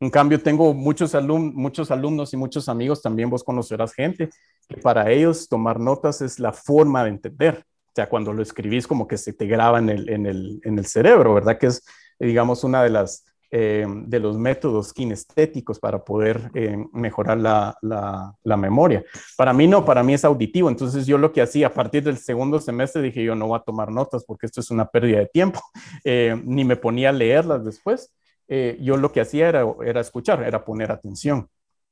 En cambio, tengo muchos, muchos alumnos y muchos amigos, también vos conocerás gente, que para ellos tomar notas es la forma de entender. O sea, cuando lo escribís como que se te graba en el, en el, en el cerebro, ¿verdad? Que es, digamos, una de las... Eh, de los métodos kinestéticos para poder eh, mejorar la, la, memoria. Para mí no, para mí es auditivo. Entonces yo lo que hacía a partir del segundo semestre dije yo no voy a tomar notas porque esto es una pérdida de tiempo. Eh, ni me ponía a leerlas después. Eh, yo lo que hacía era, era escuchar, era poner atención.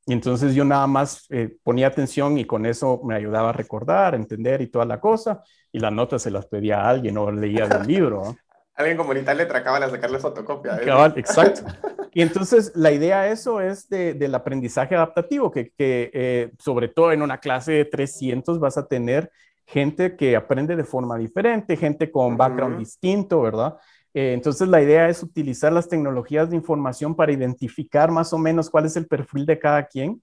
Y entonces yo nada más eh, ponía atención y con eso me ayudaba a recordar, a entender y toda la cosa. Y las notas se las pedía a alguien o leía del libro. Alguien como en Italia acaba de sacarle fotocopia. ¿eh? exacto. Y entonces la idea de eso es del aprendizaje adaptativo, que, que sobre todo en una clase de 300 vas a tener gente que aprende de forma diferente, gente con background distinto, ¿verdad? Eh, entonces, la idea es utilizar las tecnologías de información para identificar más o menos cuál es el perfil de cada quien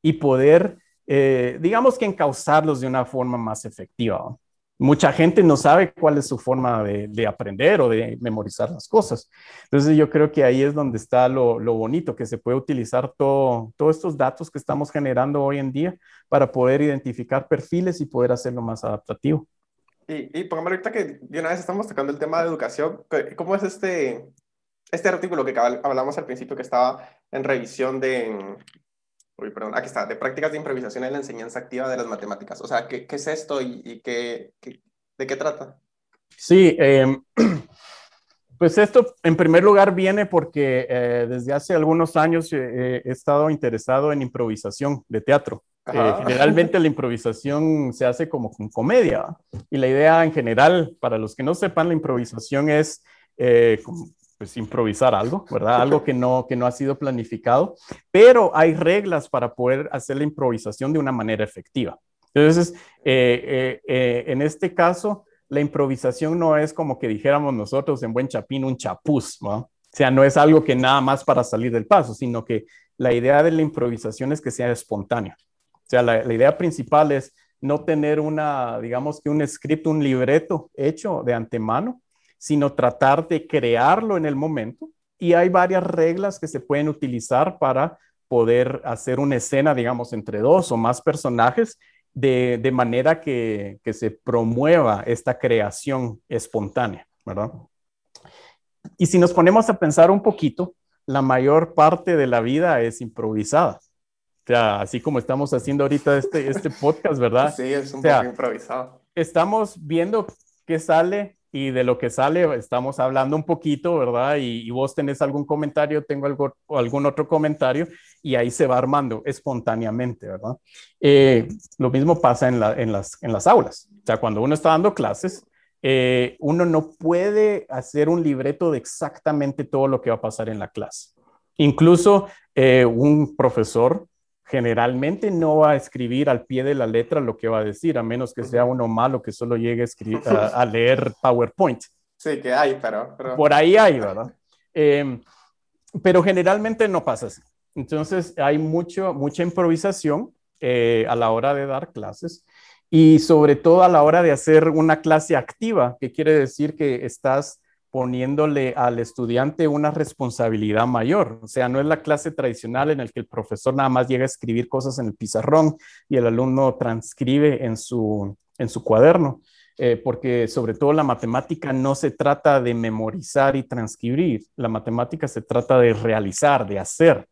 y poder, eh, digamos que encauzarlos de una forma más efectiva. Mucha gente no sabe cuál es su forma de, aprender o de memorizar las cosas. Entonces, yo creo que ahí es donde está lo, bonito, que se puede utilizar todo, todos estos datos que estamos generando hoy en día para poder identificar perfiles y poder hacerlo más adaptativo. Y, y pongamos ahorita que de una vez estamos tocando el tema de educación, ¿cómo es este, este artículo que hablamos al principio que estaba en revisión de, uy, perdón, aquí está, de prácticas de improvisación en la enseñanza activa de las matemáticas? O sea, ¿qué, es esto y, qué, de qué trata? Sí, em, pues esto en primer lugar viene porque eh, desde hace algunos años eh, he estado interesado en improvisación de teatro. Eh, generalmente la improvisación se hace como con comedia y la idea en general, para los que no sepan, la improvisación es eh, pues, improvisar algo, ¿verdad? Algo que no, que no ha sido planificado, pero hay reglas para poder hacer la improvisación de una manera efectiva. Entonces, eh, en este caso, la improvisación no es como que dijéramos nosotros en buen chapín un chapuz, ¿no? O sea, no es algo que nada más para salir del paso, sino que la idea de la improvisación es que sea espontánea. Sea, la, idea principal es no tener una, digamos que un script, un libreto hecho de antemano, sino tratar de crearlo en el momento. Y hay varias reglas que se pueden utilizar para poder hacer una escena, digamos, entre dos o más personajes, de, de manera que, que, se promueva esta creación espontánea, ¿verdad? Y si nos ponemos a pensar un poquito, la mayor parte de la vida es improvisada. O sea, así como estamos haciendo ahorita este, este podcast, ¿verdad? Sí, es un poco improvisado. Estamos viendo qué sale y de lo que sale estamos hablando un poquito, ¿verdad? Y, vos tenés algún comentario, tengo algo, algún otro comentario y ahí se va armando espontáneamente, ¿verdad? Eh, lo mismo pasa en, la, en, las, en las aulas. O sea, cuando uno está dando clases, eh, uno no puede hacer un libreto de exactamente todo lo que va a pasar en la clase. Incluso eh, un profesor generalmente no va a escribir al pie de la letra lo que va a decir, a menos que sea uno malo que solo llegue a, escribir, a, leer PowerPoint. Sí, que hay, pero... Por ahí hay, ¿verdad? Em, pero generalmente no pasa así. Entonces hay mucho, mucha improvisación eh, a la hora de dar clases y sobre todo a la hora de hacer una clase activa, que quiere decir que estás poniéndole al estudiante una responsabilidad mayor. O sea, no es la clase tradicional en la que el profesor nada más llega a escribir cosas en el pizarrón y el alumno transcribe en su, en su cuaderno, eh, porque sobre todo la matemática no se trata de memorizar y transcribir, la matemática se trata de realizar, de hacer,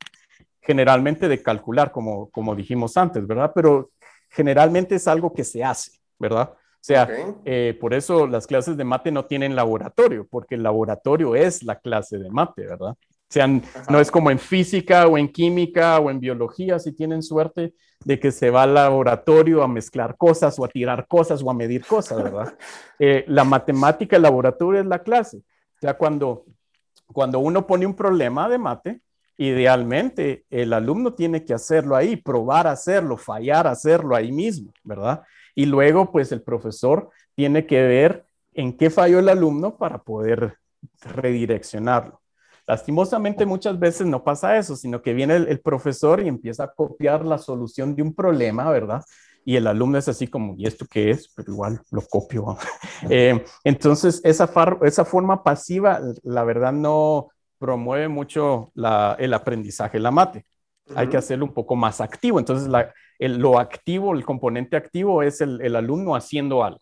generalmente de calcular, como, como dijimos antes, ¿verdad? Pero generalmente es algo que se hace, ¿verdad? O sea, eh, por eso las clases de mate no tienen laboratorio, porque el laboratorio es la clase de mate, ¿verdad? O sea, no es como en física o en química o en biología, si tienen suerte de que se va al laboratorio a mezclar cosas o a tirar cosas o a medir cosas, ¿verdad? Eh, la matemática, el laboratorio es la clase. O sea, cuando, cuando uno pone un problema de mate, idealmente el alumno tiene que hacerlo ahí, probar hacerlo, fallar hacerlo ahí mismo, ¿verdad? Y luego, pues el profesor tiene que ver en qué falló el alumno para poder redireccionarlo. Lastimosamente muchas veces no pasa eso, sino que viene el, profesor y empieza a copiar la solución de un problema, ¿verdad? Y el alumno es así como, ¿y esto qué es? Pero igual lo copio. Eh, entonces, esa, esa forma pasiva, la verdad, no promueve mucho el aprendizaje, la mate. Hay que hacerlo un poco más activo. Entonces, la, lo activo, el componente activo es el, alumno haciendo algo.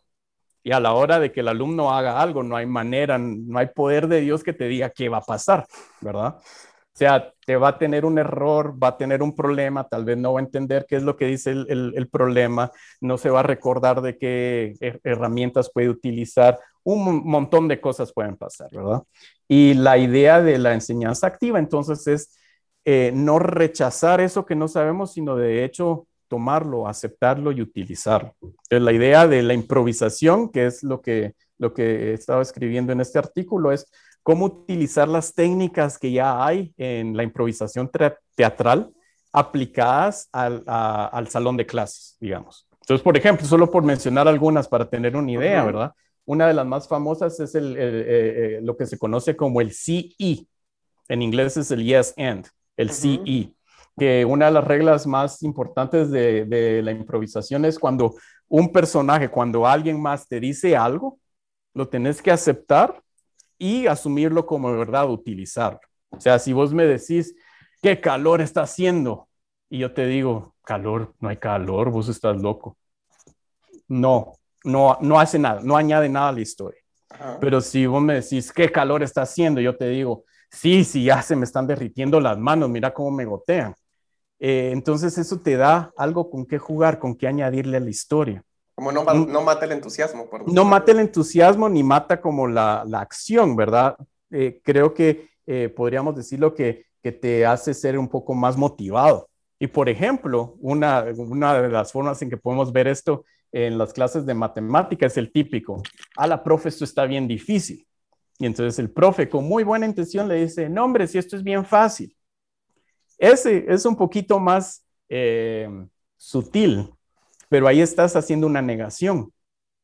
Y a la hora de que el alumno haga algo, no hay manera, no hay poder de Dios que te diga qué va a pasar, ¿verdad? O sea, te va a tener un error, va a tener un problema, tal vez no va a entender qué es lo que dice el, problema, no se va a recordar de qué herramientas puede utilizar, un montón de cosas pueden pasar, ¿verdad? Y la idea de la enseñanza activa entonces es eh, no rechazar eso que no sabemos, sino de hecho tomarlo, aceptarlo y utilizarlo. la idea de la improvisación, que es lo que, lo que he estado escribiendo en este artículo, es cómo utilizar las técnicas que ya hay en la improvisación teatral aplicadas al, al, salón de clases, digamos. Entonces, por ejemplo, solo por mencionar algunas para tener una idea, ¿verdad? Una de las más famosas es el, eh, eh, lo que se conoce como el CE. En inglés es el yes and, el CE que una de las reglas más importantes de, la improvisación es cuando un personaje, cuando alguien más te dice algo, lo tenés que aceptar y asumirlo como verdad, utilizarlo. O sea, si vos me decís, ¿qué calor está haciendo? Y yo te digo, calor, no hay calor, vos estás loco. No, no, no hace nada, no añade nada a la historia. Pero si vos me decís, ¿qué calor está haciendo? Yo te digo, sí, sí, ya se me están derritiendo las manos, mira cómo me gotean. Eh, entonces eso te da algo con qué jugar, con qué añadirle a la historia. Como no, no mata el entusiasmo. Por no mata el entusiasmo ni mata como la, la acción, ¿verdad? Eh, creo que eh, podríamos decirlo que, que te hace ser un poco más motivado. Y por ejemplo, una, una de las formas en que podemos ver esto en las clases de matemática es el típico, a la profe esto está bien difícil. Y entonces el profe con muy buena intención le dice, no hombre, si esto es bien fácil. Ese es un poquito más eh, sutil, pero ahí estás haciendo una negación,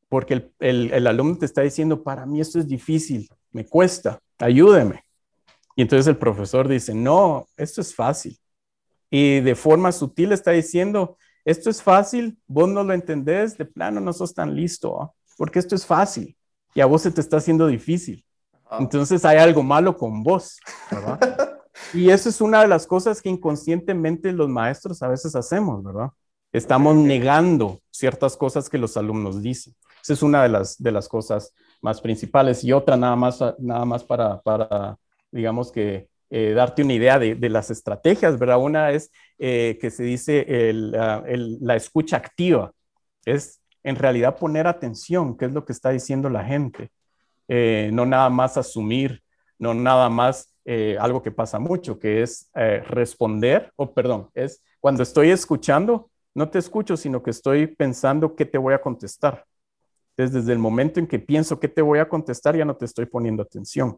porque el, alumno te está diciendo, para mí esto es difícil, me cuesta, ayúdeme. Y entonces el profesor dice, no, esto es fácil. Y de forma sutil está diciendo, esto es fácil, vos no lo entendés, de plano no sos tan listo, ¿ah? porque esto es fácil y a vos se te está haciendo difícil. Entonces hay algo malo con vos, ¿verdad? Y eso es una de las cosas que inconscientemente los maestros a veces hacemos, ¿verdad? Estamos negando ciertas cosas que los alumnos dicen. Esa es una de las, de las cosas más principales. Y otra nada más, nada más para, para digamos que, eh, darte una idea de, de, las estrategias, ¿verdad? Una es eh, que se dice el, la escucha activa. Es en realidad poner atención, qué es lo que está diciendo la gente. Eh, no nada más asumir, no nada más eh, algo que pasa mucho, que es eh, responder, o perdón, es cuando estoy escuchando, no te escucho, sino que estoy pensando qué te voy a contestar. Entonces, desde el momento en que pienso qué te voy a contestar, ya no te estoy poniendo atención,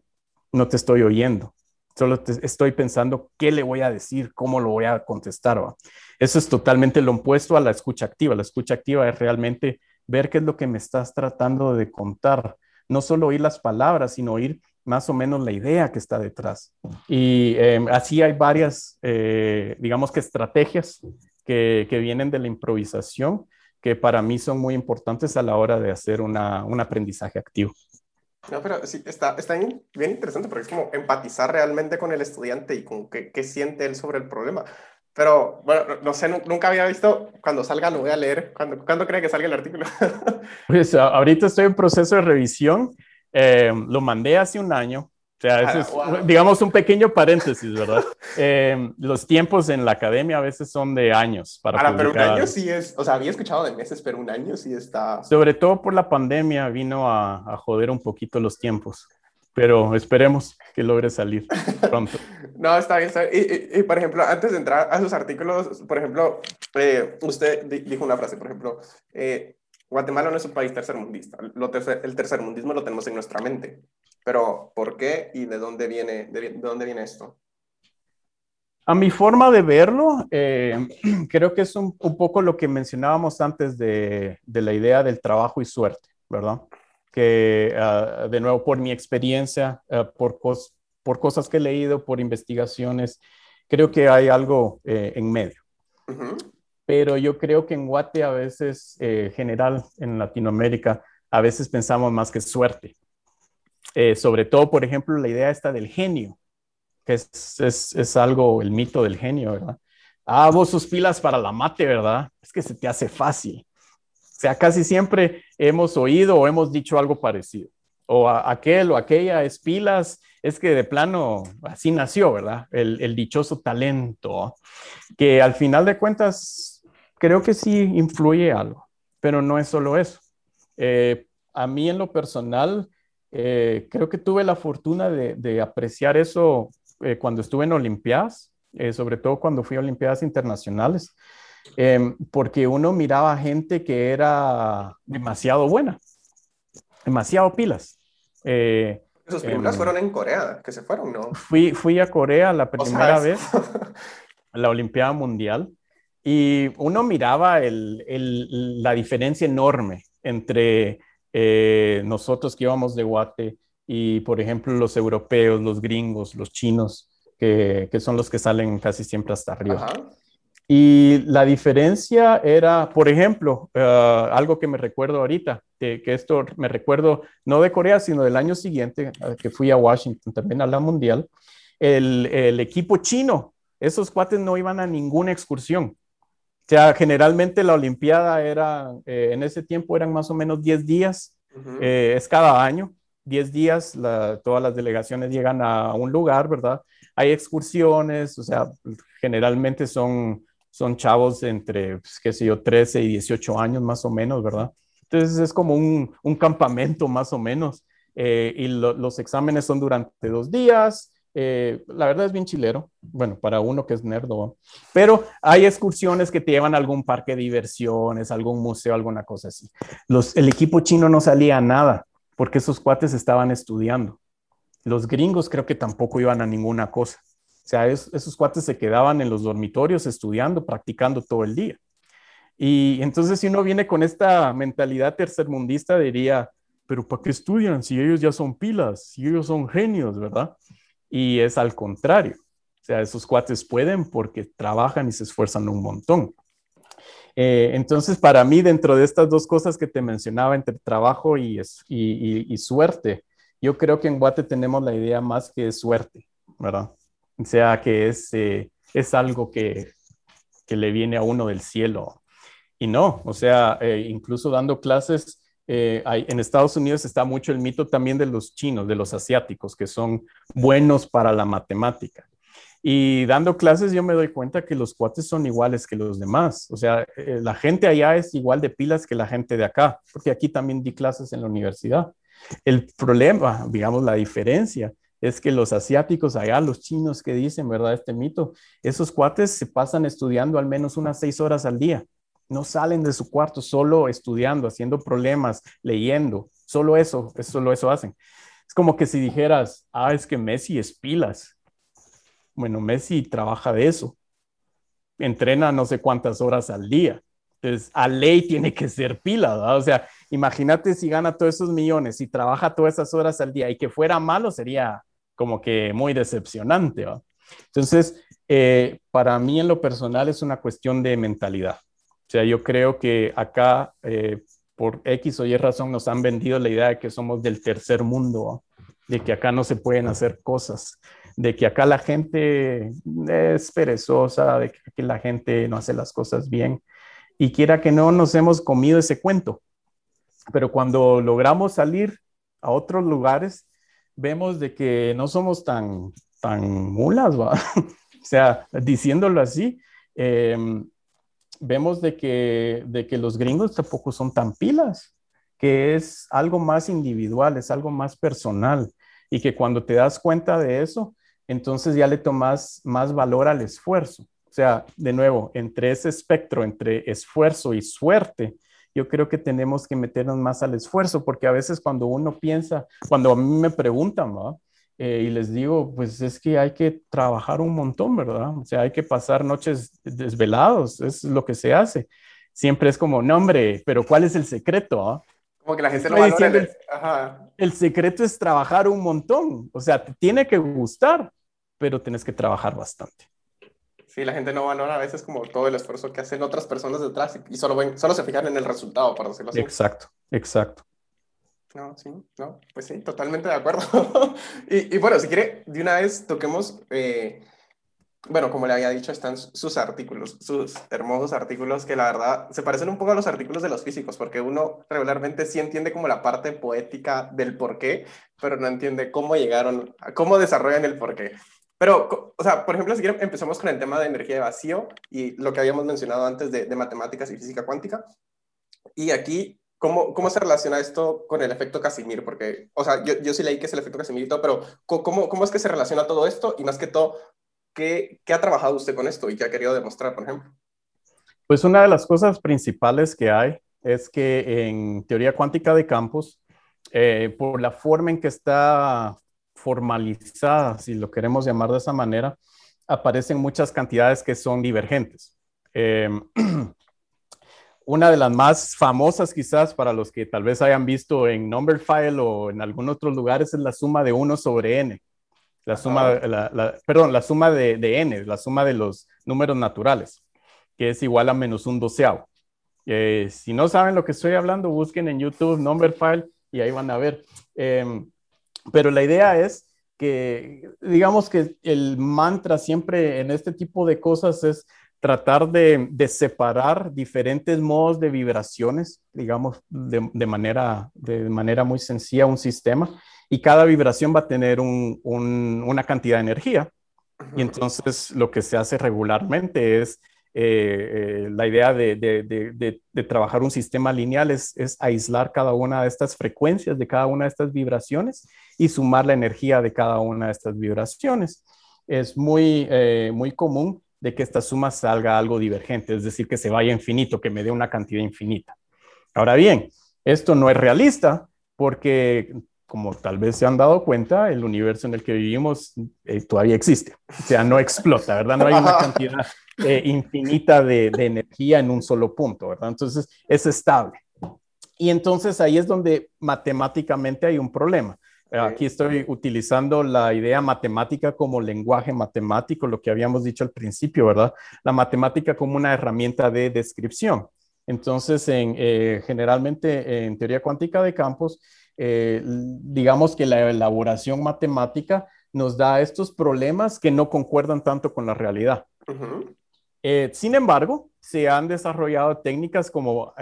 no te estoy oyendo. solo estoy pensando qué le voy a decir, cómo lo voy a contestar. Eso es totalmente lo opuesto a la escucha activa. La escucha activa es realmente ver qué es lo que me estás tratando de contar. No solo oír las palabras, sino oír más o menos la idea que está detrás. Y em, así hay varias, eh, digamos que estrategias que, que, vienen de la improvisación que para mí son muy importantes a la hora de hacer una, un aprendizaje activo. No, pero sí, está, está bien, interesante porque es como empatizar realmente con el estudiante y con qué, qué siente él sobre el problema. Pero, bueno, no sé, nunca había visto, cuando salga lo voy a leer, ¿cuándo, ¿cuándo cree que salga el artículo? pues ahorita estoy en proceso de revisión, eh, lo mandé hace un año, o sea, eso es, digamos, un pequeño paréntesis, ¿verdad? Eh, los tiempos en la academia a veces son de años para Ahora, pero un año sí es, o sea, había escuchado de meses, pero un año sí está... Sobre todo por la pandemia vino a, a joder un poquito los tiempos, pero esperemos que logre salir pronto. no, está bien, está bien. Y, por ejemplo, antes de entrar a sus artículos, por ejemplo, eh, usted dijo una frase, por ejemplo, eh, Guatemala no es un país tercermundista. Lo tercer, el tercermundismo lo tenemos en nuestra mente. Pero, ¿por qué y de dónde viene, de, dónde viene esto? A mi forma de verlo, eh, creo que es un, un, poco lo que mencionábamos antes de, de, la idea del trabajo y suerte, ¿verdad? Que, uh, de nuevo, por mi experiencia, uh, por, cos, por cosas que he leído, por investigaciones, creo que hay algo eh, en medio. Uh -huh pero yo creo que en Guate a veces, eh, general en Latinoamérica, a veces pensamos más que suerte. Eh, sobre todo, por ejemplo, la idea esta del genio, que es, es, es, algo, el mito del genio, ¿verdad? Ah, vos sus pilas para la mate, ¿verdad? Es que se te hace fácil. O sea, casi siempre hemos oído o hemos dicho algo parecido. O a, aquel o aquella es pilas, es que de plano así nació, ¿verdad? El, el dichoso talento, que al final de cuentas creo que sí influye algo, pero no es solo eso. Eh, a mí en lo personal, eh, creo que tuve la fortuna de, de apreciar eso eh, cuando estuve en Olimpiadas, eh, sobre todo cuando fui a Olimpiadas Internacionales, em, porque uno miraba gente que era demasiado buena, demasiado pilas. Esos películas em, fueron en Corea, que se fueron, ¿no? Fui, fui a Corea la primera vez, a la Olimpiada Mundial, y uno miraba el, el, la diferencia enorme entre eh, nosotros que íbamos de Guate y, por ejemplo, los europeos, los gringos, los chinos, que, que son los que salen casi siempre hasta arriba. Ajá. Y la diferencia era, por ejemplo, uh, algo que me recuerdo ahorita, que, que, esto me recuerdo no de Corea, sino del año siguiente, que fui a Washington también a la Mundial, el, el equipo chino, esos cuates no iban a ninguna excursión sea, generalmente la Olimpiada era, eh, en ese tiempo eran más o menos 10 días, uh -huh. eh, es cada año, 10 días, la, todas las delegaciones llegan a un lugar, ¿verdad? Hay excursiones, o sea, generalmente son, son chavos entre, pues, qué sé yo, 13 y 18 años más o menos, ¿verdad? Entonces es como un, un campamento más o menos. Eh, y lo, los exámenes son durante dos días, eh, la verdad es bien chilero, bueno, para uno que es nerdo, pero hay excursiones que te llevan a algún parque de diversiones, algún museo, alguna cosa así. Los, el equipo chino no salía a nada porque esos cuates estaban estudiando. Los gringos creo que tampoco iban a ninguna cosa. O sea, es, esos cuates se quedaban en los dormitorios estudiando, practicando todo el día. Y entonces si uno viene con esta mentalidad tercermundista, diría, pero ¿para qué estudian si ellos ya son pilas, si ellos son genios, verdad? Y es al contrario. O sea, esos cuates pueden porque trabajan y se esfuerzan un montón. Eh, entonces, para mí, dentro de estas dos cosas que te mencionaba, entre trabajo y, y, suerte, yo creo que en Guate tenemos la idea más que suerte, ¿verdad? O sea, que es, eh, es algo que, que, le viene a uno del cielo. Y no, o sea, eh, incluso dando clases, eh, en Estados Unidos está mucho el mito también de los chinos, de los asiáticos, que son buenos para la matemática. Y dando clases yo me doy cuenta que los cuates son iguales que los demás. O sea, eh, la gente allá es igual de pilas que la gente de acá, porque aquí también di clases en la universidad. El problema, digamos, la diferencia es que los asiáticos allá, los chinos que dicen, ¿verdad? Este mito, esos cuates se pasan estudiando al menos unas seis horas al día no salen de su cuarto solo estudiando, haciendo problemas, leyendo, solo eso, solo eso hacen. Es como que si dijeras, ah, es que Messi es pilas. Bueno, Messi trabaja de eso. Entrena no sé cuántas horas al día. Entonces, a ley tiene que ser pila. O sea, imagínate si gana todos esos millones y trabaja todas esas horas al día y que fuera malo, sería como que muy decepcionante, ¿verdad? Entonces, eh, para mí en lo personal es una cuestión de mentalidad. O sea, yo creo que acá, eh, por X o Y razón, nos han vendido la idea de que somos del tercer mundo, de que acá no se pueden hacer cosas, de que acá la gente es perezosa, de que la gente no hace las cosas bien. Y quiera que no, nos hemos comido ese cuento. Pero cuando logramos salir a otros lugares, vemos de que no somos tan, tan mulas, o sea, diciéndolo así, em, vemos de que, de que los gringos tampoco son tan pilas, que es algo más individual, es algo más personal, y que cuando te das cuenta de eso, entonces ya le tomas más valor al esfuerzo. O sea, de nuevo, entre ese espectro, entre esfuerzo y suerte, yo creo que tenemos que meternos más al esfuerzo, porque a veces cuando uno piensa, cuando a mí me preguntan, ¿no? Eh, y les digo, pues es que hay que trabajar un montón, ¿verdad? O sea, hay que pasar noches desvelados, es lo que se hace. Siempre es como, no, hombre, pero ¿cuál es el secreto? Ah? Como que la gente lo valora. El, el secreto es trabajar un montón, o sea, te tiene que gustar, pero tienes que trabajar bastante. Sí, la gente no valora a veces como todo el esfuerzo que hacen otras personas detrás y, solo, ven, solo se fijan en el resultado, para decirlo así. Exacto, exacto. No, sí, no, pues sí, totalmente de acuerdo. y, y, bueno, si quiere, de una vez toquemos, eh, bueno, como le había dicho, están sus artículos, sus hermosos artículos que la verdad se parecen un poco a los artículos de los físicos, porque uno regularmente sí entiende como la parte poética del por qué, pero no entiende cómo llegaron, cómo desarrollan el por qué. Pero, o sea, por ejemplo, si quieren, empezamos con el tema de energía de vacío y lo que habíamos mencionado antes de, de matemáticas y física cuántica. Y aquí ¿Cómo, ¿Cómo se relaciona esto con el efecto Casimir? Porque, o sea, yo, yo sí leí que es el efecto Casimir y todo, pero ¿cómo, ¿cómo es que se relaciona todo esto? Y más que todo, ¿qué, ¿qué ha trabajado usted con esto y qué ha querido demostrar, por ejemplo? Pues una de las cosas principales que hay es que en teoría cuántica de campos, eh, por la forma en que está formalizada, si lo queremos llamar de esa manera, aparecen muchas cantidades que son divergentes. Eh, una de las más famosas quizás para los que tal vez hayan visto en Numberphile o en algún otro lugar es la suma de 1 sobre n. La suma, la, perdón, la suma de, n, la suma de los números naturales, que es igual a menos un doceavo. Eh, si no saben lo que estoy hablando, busquen en YouTube Numberphile y ahí van a ver. Em, pero la idea es que, digamos que el mantra siempre en este tipo de cosas es tratar de, separar diferentes modos de vibraciones, digamos, de, manera, de manera muy sencilla un sistema, y cada vibración va a tener una cantidad de energía. Y entonces lo que se hace regularmente es, eh, eh, la idea de, trabajar un sistema lineal es, aislar cada una de estas frecuencias de cada una de estas vibraciones y sumar la energía de cada una de estas vibraciones. Es muy, eh, muy común de que esta suma salga algo divergente, es decir, que se vaya infinito, que me dé una cantidad infinita. Ahora bien, esto no es realista porque, como tal vez se han dado cuenta, el universo en el que vivimos eh, todavía existe, o sea, no explota, ¿verdad? No hay una cantidad eh, infinita de, de energía en un solo punto, ¿verdad? Entonces, es estable. Y entonces ahí es donde matemáticamente hay un problema Aquí estoy utilizando la idea matemática como lenguaje matemático, lo que habíamos dicho al principio, ¿verdad? La matemática como una herramienta de descripción. Entonces, en, eh, generalmente en teoría cuántica de campos, eh, digamos que la elaboración matemática nos da estos problemas que no concuerdan tanto con la realidad. Eh, sin embargo, se han desarrollado técnicas como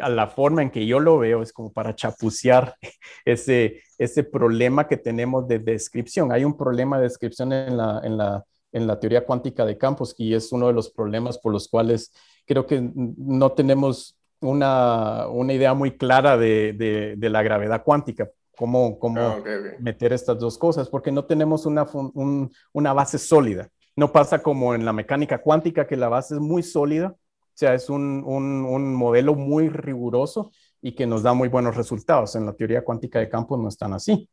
a la forma en que yo lo veo es como para chapucear ese, ese problema que tenemos de descripción. Hay un problema de descripción en la, en la, en la teoría cuántica de campos y es uno de los problemas por los cuales creo que no tenemos una, una idea muy clara de, de, la gravedad cuántica, cómo, cómo ah, meter estas dos cosas, porque no tenemos una, una base sólida. No pasa como en la mecánica cuántica, que la base es muy sólida sea, es un, un, modelo muy riguroso y que nos da muy buenos resultados. En la teoría cuántica de campos no están así.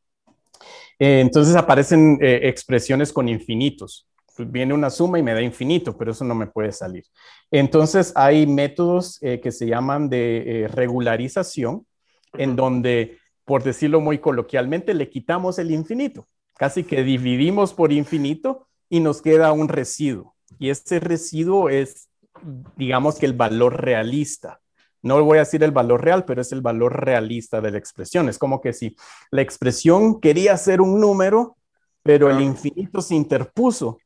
Eh, entonces aparecen eh, expresiones con infinitos. viene una suma y me da infinito, pero eso no me puede salir. Entonces hay métodos eh, que se llaman de regularización, en donde, por decirlo muy coloquialmente, le quitamos el infinito. Casi que dividimos por infinito y nos queda un residuo. Y ese residuo es, digamos que el valor realista. No voy a decir el valor real, pero es el valor realista de la expresión. Es como que si la expresión quería ser un número, pero el infinito se interpuso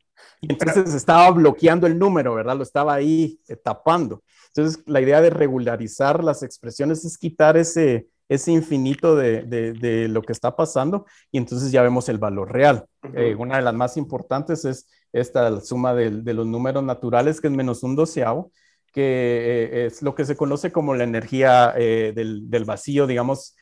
y entonces estaba bloqueando el número, ¿verdad? Lo estaba ahí eh, tapando. Entonces, la idea de regularizar las expresiones es quitar ese, ese infinito de, de, lo que está pasando y entonces ya vemos el valor real. Eh, una de las más importantes es esta suma de, los números naturales, que es menos un doceavo, que eh, es lo que se conoce como la energía del, del, vacío, digamos,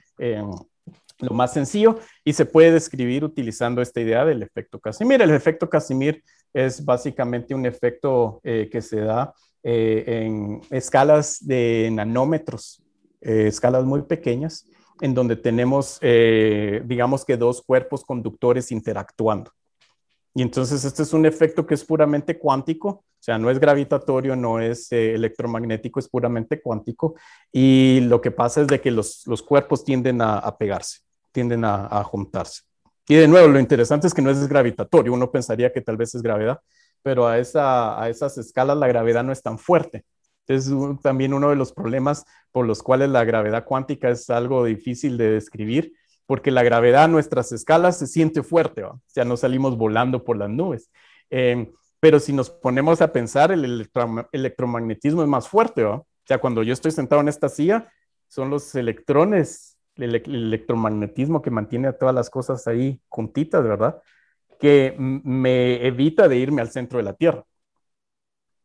lo más sencillo, y se puede describir utilizando esta idea del efecto Casimir. El efecto Casimir es básicamente un efecto eh, que se da eh, en escalas de nanómetros, eh, escalas muy pequeñas, en donde tenemos, digamos que dos cuerpos conductores interactuando. Y entonces este es un efecto que es puramente cuántico, o sea, no es gravitatorio, no es electromagnético, es puramente cuántico. Y lo que pasa es de que los, los cuerpos tienden a, pegarse, tienden a, a juntarse. Y de nuevo, lo interesante es que no es gravitatorio. Uno pensaría que tal vez es gravedad, pero a, esa, a esas escalas la gravedad no es tan fuerte. Es también uno de los problemas por los cuales la gravedad cuántica es algo difícil de describir, porque la gravedad a nuestras escalas se siente fuerte, o sea, no salimos volando por las nubes. Em, pero si nos ponemos a pensar, el electromagnetismo es más fuerte, o sea, cuando yo estoy sentado en esta silla, son los electrones el, electromagnetismo que mantiene a todas las cosas ahí juntitas, ¿verdad? Que me evita de irme al centro de la Tierra.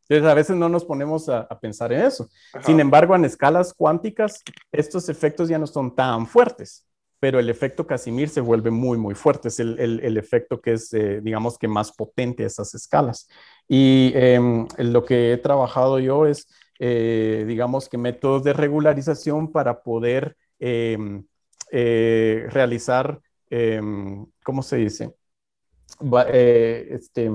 Entonces, a veces no nos ponemos a, pensar en eso. Sin embargo, en escalas cuánticas, estos efectos ya no son tan fuertes, pero el efecto Casimir se vuelve muy, muy fuerte. Es el, el, efecto que es, eh, digamos que más potente esas escalas. Y em, lo que he trabajado yo es, eh, digamos que métodos de regularización para poder Em, eh, realizar, em, ¿cómo se dice? Eh, este,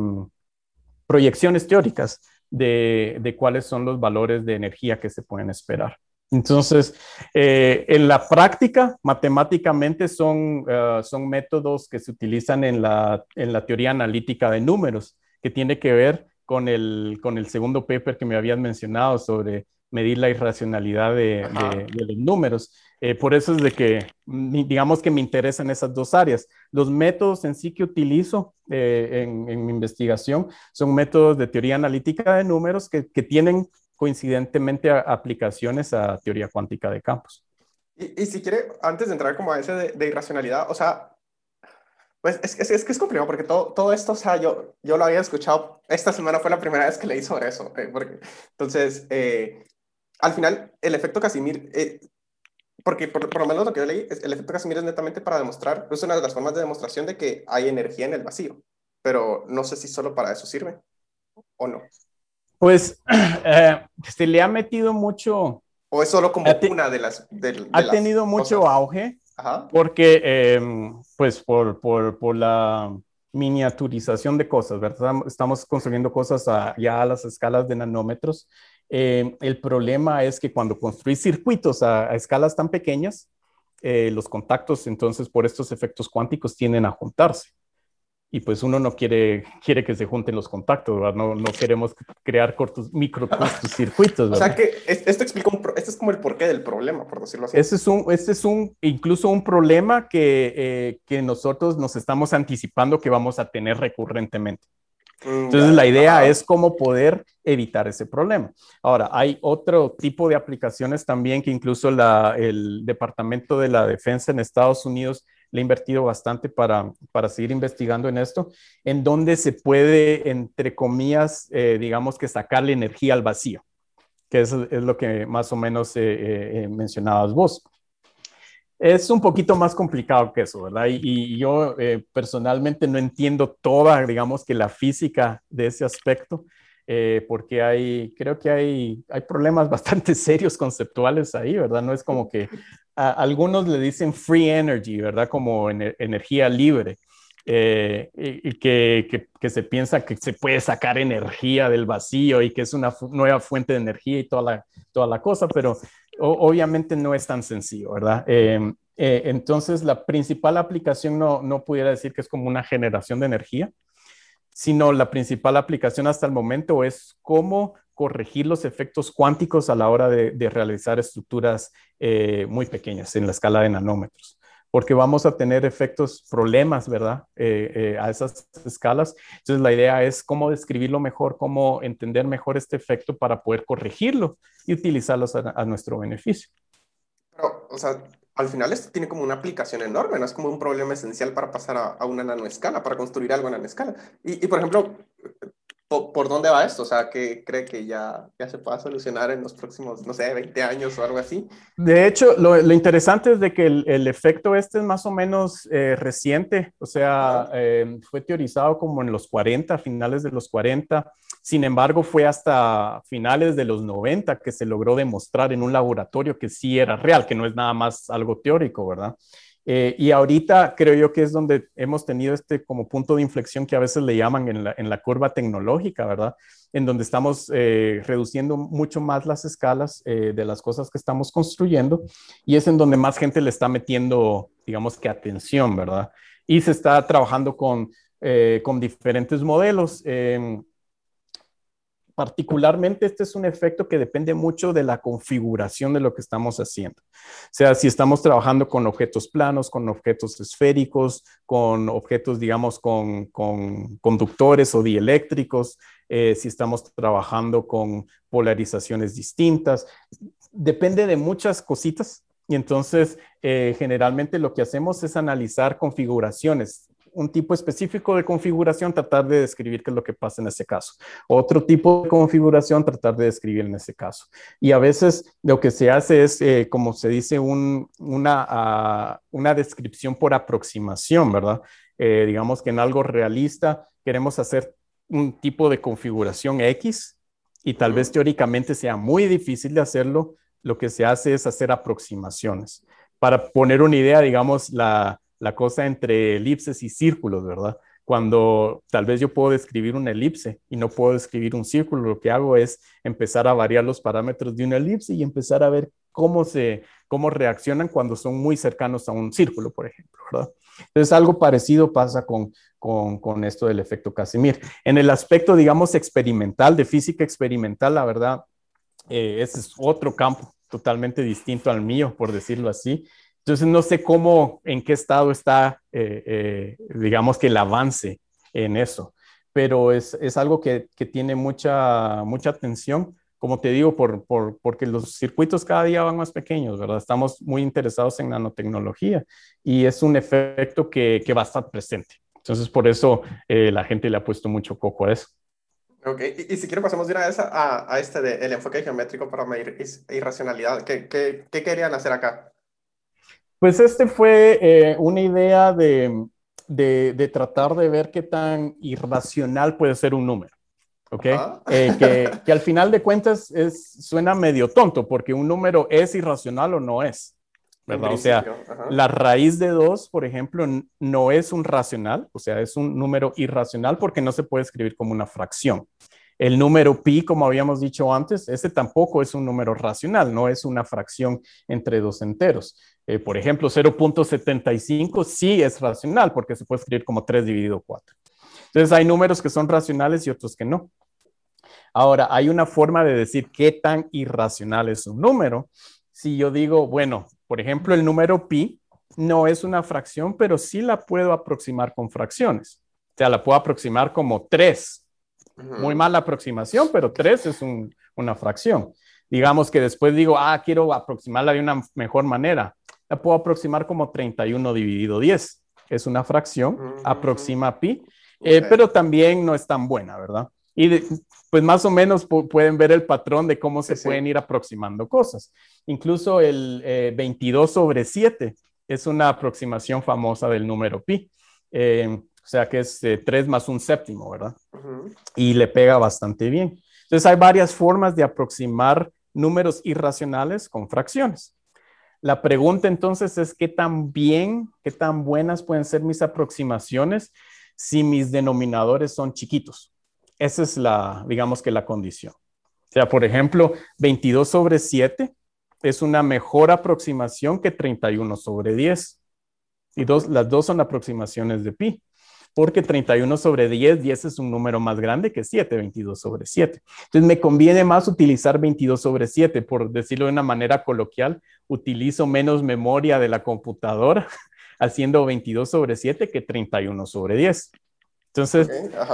proyecciones teóricas de, cuáles son los valores de energía que se pueden esperar. Entonces, eh, en la práctica, matemáticamente son, son métodos que se utilizan en la, en la teoría analítica de números, que tiene que ver con el, con el segundo paper que me habían mencionado sobre medir la irracionalidad de, los números. Eh, por eso es de que, digamos que me interesan esas dos áreas. Los métodos en sí que utilizo eh, en, mi investigación son métodos de teoría analítica de números que, tienen coincidentemente aplicaciones a teoría cuántica de campos. Y, si quiere, antes de entrar como a ese de, irracionalidad, o sea, pues es, es, que es complicado porque todo, todo esto, o sea, yo, yo lo había escuchado, esta semana fue la primera vez que leí sobre eso, eh, porque, entonces, al final, el efecto Casimir, eh, porque por, lo menos lo que yo leí, el efecto Casimir es netamente para demostrar, es una de las formas de demostración de que hay energía en el vacío, pero no sé si solo para eso sirve o no. Pues eh, se le ha metido mucho... ¿O es solo como una de las... ha tenido mucho auge porque, em, pues, por, por, por la miniaturización de cosas, ¿verdad? Estamos construyendo cosas ya a las escalas de nanómetros eh, el problema es que cuando construís circuitos a, escalas tan pequeñas, eh, los contactos entonces por estos efectos cuánticos tienden a juntarse. Y pues uno no quiere, quiere que se junten los contactos, ¿verdad? No, no queremos crear cortos, micro circuitos. ¿verdad? O sea que esto explica, un, esto es como el porqué del problema, por decirlo así. Este es un, este es un incluso un problema que, eh, que nosotros nos estamos anticipando que vamos a tener recurrentemente. Mm, Entonces, la idea es cómo poder evitar ese problema. Ahora, hay otro tipo de aplicaciones también que incluso el Departamento de la Defensa en Estados Unidos le ha invertido bastante para, para seguir investigando en esto, en donde se puede, entre comillas, eh, digamos que sacarle energía al vacío, que es, lo que más o menos eh, eh, mencionabas vos. Es un poquito más complicado que eso, ¿verdad? Y, yo eh, personalmente no entiendo toda, digamos que la física de ese aspecto, eh, porque hay, creo que hay, hay problemas bastante serios conceptuales ahí, ¿verdad? No es como que algunos le dicen free energy, ¿verdad? Como energía libre. eh, y, que, que, se piensa que se puede sacar energía del vacío y que es una nueva fuente de energía y toda la, toda la cosa, pero obviamente no es tan sencillo, ¿verdad? Em, eh, entonces, la principal aplicación no, no pudiera decir que es como una generación de energía, sino la principal aplicación hasta el momento es cómo corregir los efectos cuánticos a la hora de, realizar estructuras eh, muy pequeñas en la escala de nanómetros, porque vamos a tener efectos, problemas, ¿verdad? Eh, eh, a esas escalas. Entonces la idea es cómo describirlo mejor, cómo entender mejor este efecto para poder corregirlo y utilizarlos a, nuestro beneficio. O sea, al final esto tiene como una aplicación enorme, ¿no? Es como un problema esencial para pasar a, una nanoescala, para construir algo a nanoescala. Y, y por ejemplo, ¿Por, dónde va esto? O sea, ¿qué cree que ya, ya se pueda solucionar en los próximos, no sé, 20 años o algo así? De hecho, lo, lo interesante es de que el, el, efecto este es más o menos eh, reciente, o sea, eh, fue teorizado como en los 40, finales de los 40. Sin embargo, fue hasta finales de los 90 que se logró demostrar en un laboratorio que sí era real, que no es nada más algo teórico, ¿verdad? Eh, y ahorita creo yo que es donde hemos tenido este como punto de inflexión que a veces le llaman en la, curva tecnológica, ¿verdad? En donde estamos eh, reduciendo mucho más las escalas eh, de las cosas que estamos construyendo y es en donde más gente le está metiendo, digamos que atención, ¿verdad? Y se está trabajando con, con diferentes modelos. Particularmente este es un efecto que depende mucho de la configuración de lo que estamos haciendo. O sea, si estamos trabajando con objetos planos, con objetos esféricos, con objetos, digamos, con, conductores o dieléctricos, eh, si estamos trabajando con polarizaciones distintas, depende de muchas cositas. Y entonces, eh, generalmente lo que hacemos es analizar configuraciones un tipo específico de configuración, tratar de describir qué es lo que pasa en ese caso. Otro tipo de configuración, tratar de describir en ese caso. Y a veces lo que se hace es, eh, como se dice, una, ah, una descripción por aproximación, ¿verdad? Eh, digamos que en algo realista queremos hacer un tipo de configuración X y tal vez teóricamente sea muy difícil de hacerlo, lo que se hace es hacer aproximaciones. Para poner una idea, digamos, la, la cosa entre elipses y círculos, ¿verdad? Cuando tal vez yo puedo describir una elipse y no puedo describir un círculo, lo que hago es empezar a variar los parámetros de una elipse y empezar a ver cómo se cómo reaccionan cuando son muy cercanos a un círculo, por ejemplo, ¿verdad? Entonces, algo parecido pasa con, con, esto del efecto Casimir. En el aspecto, digamos, experimental, de física experimental, la verdad, eh, ese es otro campo totalmente distinto al mío, por decirlo así. Entonces, no sé cómo, en qué estado está, eh, eh, digamos que el avance en eso, pero es, es algo que, que, tiene mucha, mucha atención, como te digo, por, por, porque los circuitos cada día van más pequeños, ¿verdad? Estamos muy interesados en nanotecnología y es un efecto que, que va a estar presente. Entonces, por eso eh, la gente le ha puesto mucho coco a eso. Ok, y, si quiero pasamos de una vez a, a este del enfoque geométrico para medir irracionalidad. ¿Qué, qué, qué querían hacer acá? Pues este fue eh, una idea de, de, tratar de ver qué tan irracional puede ser un número. ¿Ok? Eh, que, que, al final de cuentas es, suena medio tonto porque un número es irracional o no es. ¿verdad? O sea, la raíz de 2, por ejemplo, no es un racional, o sea, es un número irracional porque no se puede escribir como una fracción. El número pi, como habíamos dicho antes, ese tampoco es un número racional, no es una fracción entre dos enteros. Eh, por ejemplo, 0.75 sí es racional porque se puede escribir como 3 dividido 4. Entonces hay números que son racionales y otros que no. Ahora, hay una forma de decir qué tan irracional es un número. Si yo digo, bueno, por ejemplo, el número pi no es una fracción, pero sí la puedo aproximar con fracciones. O sea, la puedo aproximar como 3 muy mala aproximación, pero 3 es una fracción. Digamos que después digo, ah, quiero aproximarla de una mejor manera. La puedo aproximar como 31 dividido 10. Es una fracción, aproxima pi, eh, pero también no es tan buena, ¿verdad? Y pues más o menos pueden ver el patrón de cómo se pueden ir aproximando cosas. Incluso el 22 eh, sobre 7 es una aproximación famosa del número pi. Eh, o sea que es 3 eh, más un séptimo, ¿verdad? Y le pega bastante bien. Entonces hay varias formas de aproximar números irracionales con fracciones. La pregunta entonces es qué tan bien, qué tan buenas pueden ser mis aproximaciones si mis denominadores son chiquitos. Esa es la, digamos que la condición. O sea, por ejemplo, 22 sobre 7 es una mejor aproximación que 31 sobre 10. Y dos, las dos son aproximaciones de pi porque 31 sobre 10, 10 es un número más grande que 7, 22 sobre 7. Entonces me conviene más utilizar 22 sobre 7, por decirlo de una manera coloquial, utilizo menos memoria de la computadora haciendo 22 sobre 7 que 31 sobre 10. Entonces,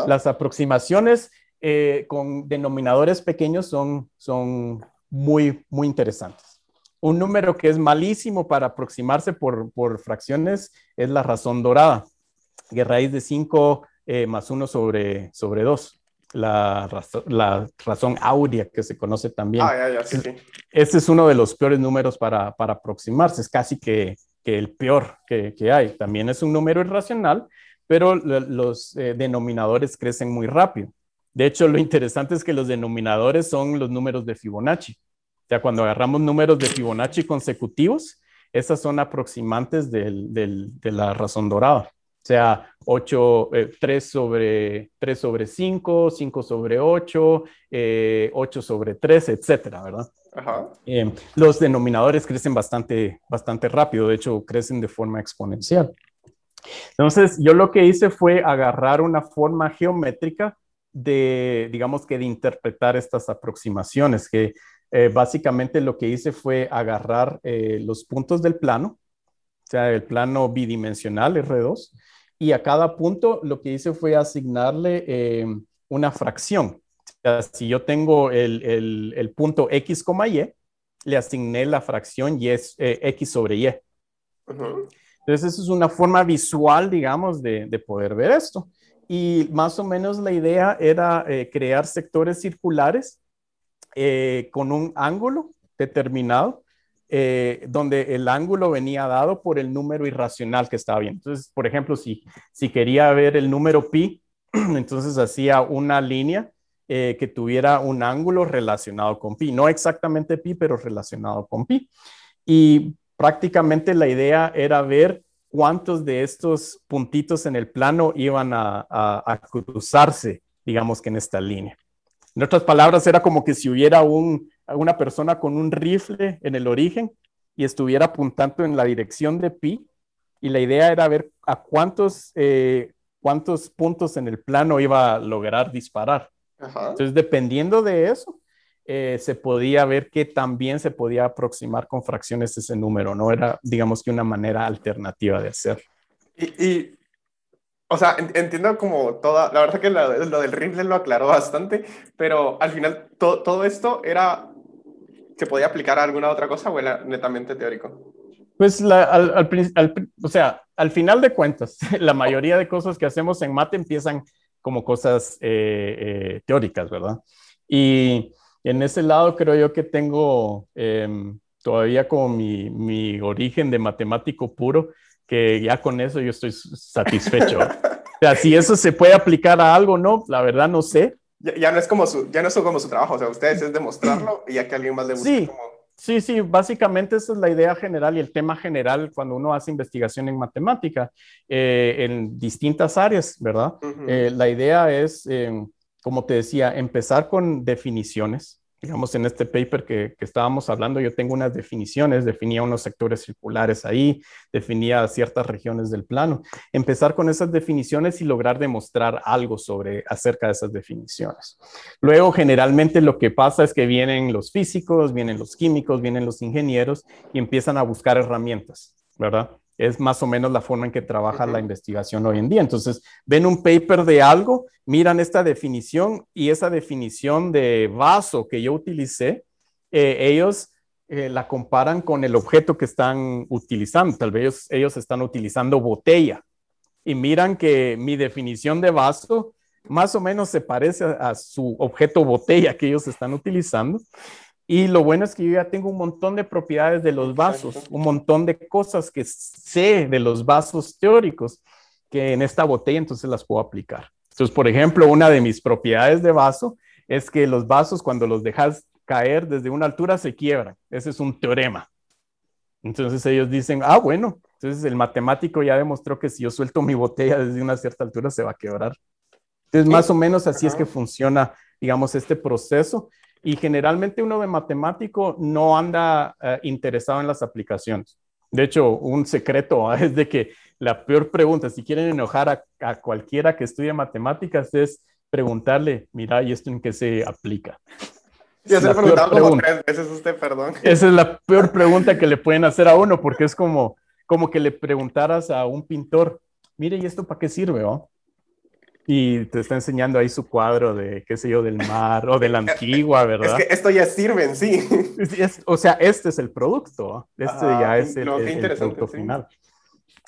las aproximaciones eh, con denominadores pequeños son, son muy, muy interesantes. Un número que es malísimo para aproximarse por, por fracciones es la razón dorada que raíz de 5 eh, más 1 sobre, sobre 2. La, la, razón áurea que se conoce también. Ah, ya, ya, sí, Este es uno de los peores números para, para aproximarse, es casi que, que el peor que, que, hay. También es un número irracional, pero los eh, denominadores crecen muy rápido. De hecho, lo interesante es que los denominadores son los números de Fibonacci. O sea, cuando agarramos números de Fibonacci consecutivos, esas son aproximantes del, del, de la razón dorada sea 8, 3, eh, sobre, 3 sobre 5, 5 sobre 8, 8 eh, sobre 3, etcétera, ¿verdad? Ajá. Eh, los denominadores crecen bastante, bastante rápido, de hecho, crecen de forma exponencial. Entonces, yo lo que hice fue agarrar una forma geométrica de, digamos que de interpretar estas aproximaciones, que básicamente lo que hice fue agarrar los puntos del plano, sea, el plano bidimensional R2, y a cada punto lo que hice fue asignarle eh, una fracción. O sea, si yo tengo el, el, punto x, y, le asigné la fracción y es eh, x sobre y. Entonces, eso es una forma visual, digamos, de, de, poder ver esto. Y más o menos la idea era eh, crear sectores circulares con un ángulo determinado eh, donde el ángulo venía dado por el número irracional que estaba bien. Entonces, por ejemplo, si, si quería ver el número pi, entonces hacía una línea eh, que tuviera un ángulo relacionado con pi, no exactamente pi, pero relacionado con pi. Y prácticamente la idea era ver cuántos de estos puntitos en el plano iban a, a cruzarse, digamos que en esta línea. En otras palabras, era como que si hubiera un, una persona con un rifle en el origen y estuviera apuntando en la dirección de pi, y la idea era ver a cuántos, eh, cuántos puntos en el plano iba a lograr disparar. Entonces, dependiendo de eso, eh, se podía ver que también se podía aproximar con fracciones ese número, ¿no? Era, digamos que una manera alternativa de hacer. Y, o sea, entiendo como toda, la verdad que lo, del rifle lo aclaró bastante, pero al final todo esto era ¿Se podía aplicar a alguna otra cosa o era netamente teórico? Pues al, o sea, al final de cuentas, la mayoría de cosas que hacemos en mate empiezan como cosas eh, eh, teóricas, ¿verdad? Y en ese lado creo yo que tengo em, todavía como mi, mi, origen de matemático puro, que ya con eso yo estoy satisfecho. o sea, si eso se puede aplicar a algo, no, la verdad no sé, ya, no es como su, ya no es como su trabajo, o sea, ustedes es demostrarlo y ya que alguien más le guste sí. Sí, sí, básicamente esa es la idea general y el tema general cuando uno hace investigación en matemática eh, en distintas áreas, ¿verdad? Eh, la idea es, eh, como te decía, empezar con definiciones, digamos, en este paper que, estábamos hablando, yo tengo unas definiciones, definía unos sectores circulares ahí, definía ciertas regiones del plano. Empezar con esas definiciones y lograr demostrar algo sobre acerca de esas definiciones. Luego, generalmente lo que pasa es que vienen los físicos, vienen los químicos, vienen los ingenieros y empiezan a buscar herramientas, ¿verdad? Es más o menos la forma en que trabaja la investigación hoy en día. Entonces, ven un paper de algo, miran esta definición y esa definición de vaso que yo utilicé, eh, ellos eh, la comparan con el objeto que están utilizando. Tal vez ellos, están utilizando botella y miran que mi definición de vaso más o menos se parece a su objeto botella que ellos están utilizando. Y lo bueno es que yo ya tengo un montón de propiedades de los vasos, un montón de cosas que sé de los vasos teóricos que en esta botella entonces las puedo aplicar. Entonces, por ejemplo, una de mis propiedades de vaso es que los vasos cuando los dejas caer desde una altura se quiebran. Ese es un teorema. Entonces ellos dicen, ah, bueno, entonces el matemático ya demostró que si yo suelto mi botella desde una cierta altura se va a quebrar. Entonces, más o menos así es que funciona, digamos, este proceso. Y generalmente uno de matemático no anda eh, interesado en las aplicaciones. De hecho, un secreto es de que la peor pregunta, si quieren enojar a, cualquiera que estudie matemáticas, es preguntarle, mira, ¿y esto en qué se aplica? Ya se preguntado como tres veces usted, perdón. Esa es la peor pregunta que le pueden hacer a uno, porque es como, como que le preguntaras a un pintor, mire, ¿y esto para qué sirve? Oh? Y te está enseñando ahí su cuadro de, qué sé yo, del mar o de la antigua, ¿verdad? Es que esto ya sirve en sí. o sea, este es el producto, este ya es el, producto final.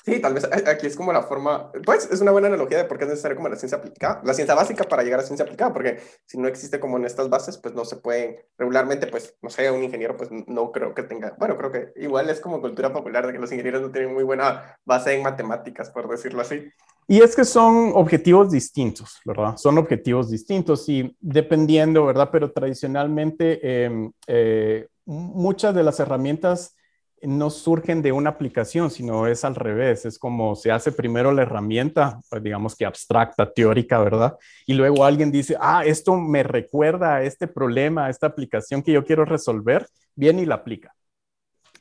Sí, tal vez aquí es como la forma, pues es una buena analogía de por qué es necesario como la ciencia aplicada, la ciencia básica para llegar a ciencia aplicada, porque si no existe como en estas bases, pues no se pueden regularmente, pues no sé, un ingeniero pues no creo que tenga, bueno, creo que igual es como cultura popular de que los ingenieros no tienen muy buena base en matemáticas, por decirlo así. Y es que son objetivos distintos, ¿verdad? Son objetivos distintos y dependiendo, ¿verdad? Pero tradicionalmente em, eh, muchas de las herramientas no surgen de una aplicación, sino es al revés, es como se hace primero la herramienta, pues, digamos que abstracta, teórica, ¿verdad? Y luego alguien dice, ah, esto me recuerda a este problema, a esta aplicación que yo quiero resolver, viene y la aplica.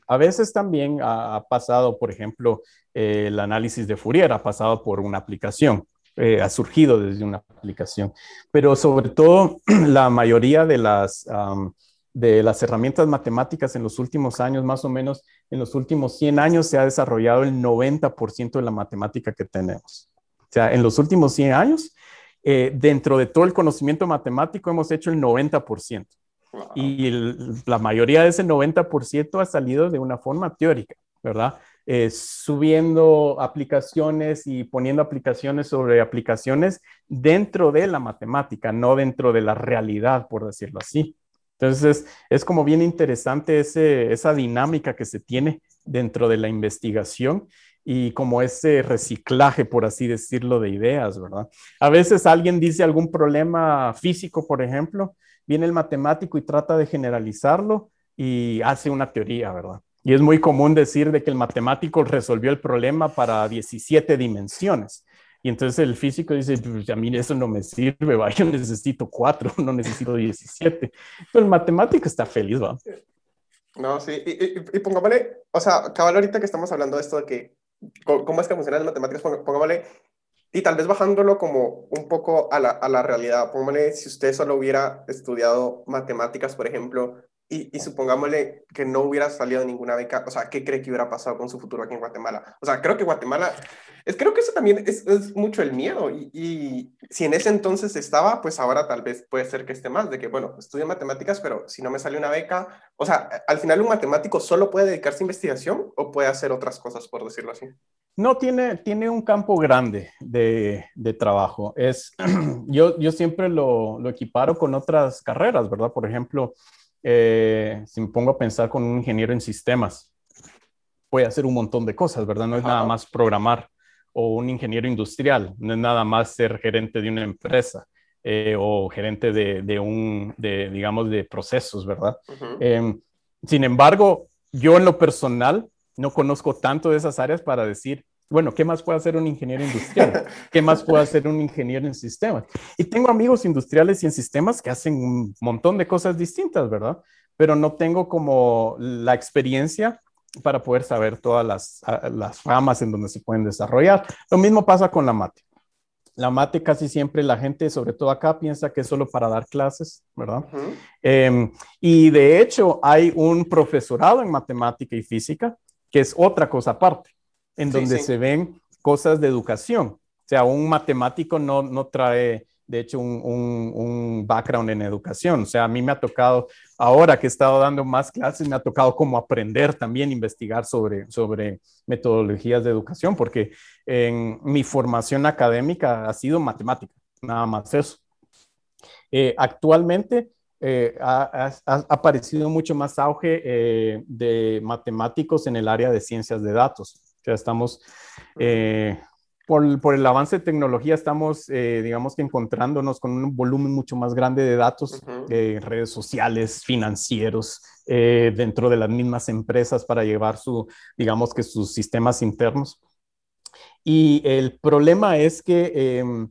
A veces también ha, pasado, por ejemplo, eh, el análisis de Fourier, ha pasado por una aplicación, eh, ha surgido desde una aplicación, pero sobre todo la mayoría de las de las herramientas matemáticas en los últimos años, más o menos en los últimos 100 años, se ha desarrollado el 90% de la matemática que tenemos. O sea, en los últimos 100 años, eh, dentro de todo el conocimiento matemático, hemos hecho el 90%. Y la mayoría de ese 90% ha salido de una forma teórica, ¿verdad? Eh, subiendo aplicaciones y poniendo aplicaciones sobre aplicaciones dentro de la matemática, no dentro de la realidad, por decirlo así. Entonces, es como bien interesante esa dinámica que se tiene dentro de la investigación y como ese reciclaje, por así decirlo, de ideas, ¿verdad? A veces alguien dice algún problema físico, por ejemplo, viene el matemático y trata de generalizarlo y hace una teoría, ¿verdad? Y es muy común decir de que el matemático resolvió el problema para 17 dimensiones. Y entonces el físico dice, pues a mí eso no me sirve, va, yo necesito cuatro, no necesito 17. Pero el matemático está feliz, va. No, sí, y, y, y, pongámosle, o sea, cabal ahorita que estamos hablando de esto de que, cómo es que funcionan las matemáticas, pongámosle, y tal vez bajándolo como un poco a la, a la realidad, pongámosle, si usted solo hubiera estudiado matemáticas, por ejemplo, y, supongámosle que no hubiera salido ninguna beca, o sea, ¿qué cree que hubiera pasado con su futuro aquí en Guatemala? O sea, creo que Guatemala, es, creo que eso también es, es mucho el miedo y, y, si en ese entonces estaba, pues ahora tal vez puede ser que esté más, de que, bueno, estudio matemáticas, pero si no me sale una beca, o sea, al final un matemático solo puede dedicarse a investigación o puede hacer otras cosas, por decirlo así. No, tiene, tiene un campo grande de, de trabajo. Es, yo, yo siempre lo, lo equiparo con otras carreras, ¿verdad? Por ejemplo, eh, si me pongo a pensar con un ingeniero en sistemas, puede hacer un montón de cosas, ¿verdad? No es nada más programar o un ingeniero industrial, no es nada más ser gerente de una empresa eh, o gerente de, un, de, digamos, de procesos, ¿verdad? Em, sin embargo, yo en lo personal no conozco tanto de esas áreas para decir, bueno, ¿qué más puede hacer un ingeniero industrial? ¿Qué más puede hacer un ingeniero en sistemas? Y tengo amigos industriales y en sistemas que hacen un montón de cosas distintas, ¿verdad? Pero no tengo como la experiencia para poder saber todas las, las ramas en donde se pueden desarrollar. Lo mismo pasa con la mate. La mate casi siempre la gente, sobre todo acá, piensa que es solo para dar clases, ¿verdad? Em, y de hecho hay un profesorado en matemática y física que es otra cosa aparte en donde se ven cosas de educación. O sea, un matemático no, no trae, de hecho, un, un, background en educación. O sea, a mí me ha tocado, ahora que he estado dando más clases, me ha tocado como aprender también, investigar sobre, sobre metodologías de educación, porque en mi formación académica ha sido matemática, nada más eso. Eh, actualmente eh, ha, aparecido mucho más auge eh, de matemáticos en el área de ciencias de datos. Ya estamos, eh, por, por, el avance de tecnología estamos, eh, digamos que encontrándonos con un volumen mucho más grande de datos, uh redes sociales, financieros, eh, dentro de las mismas empresas para llevar su, digamos que sus sistemas internos. Y el problema es que em,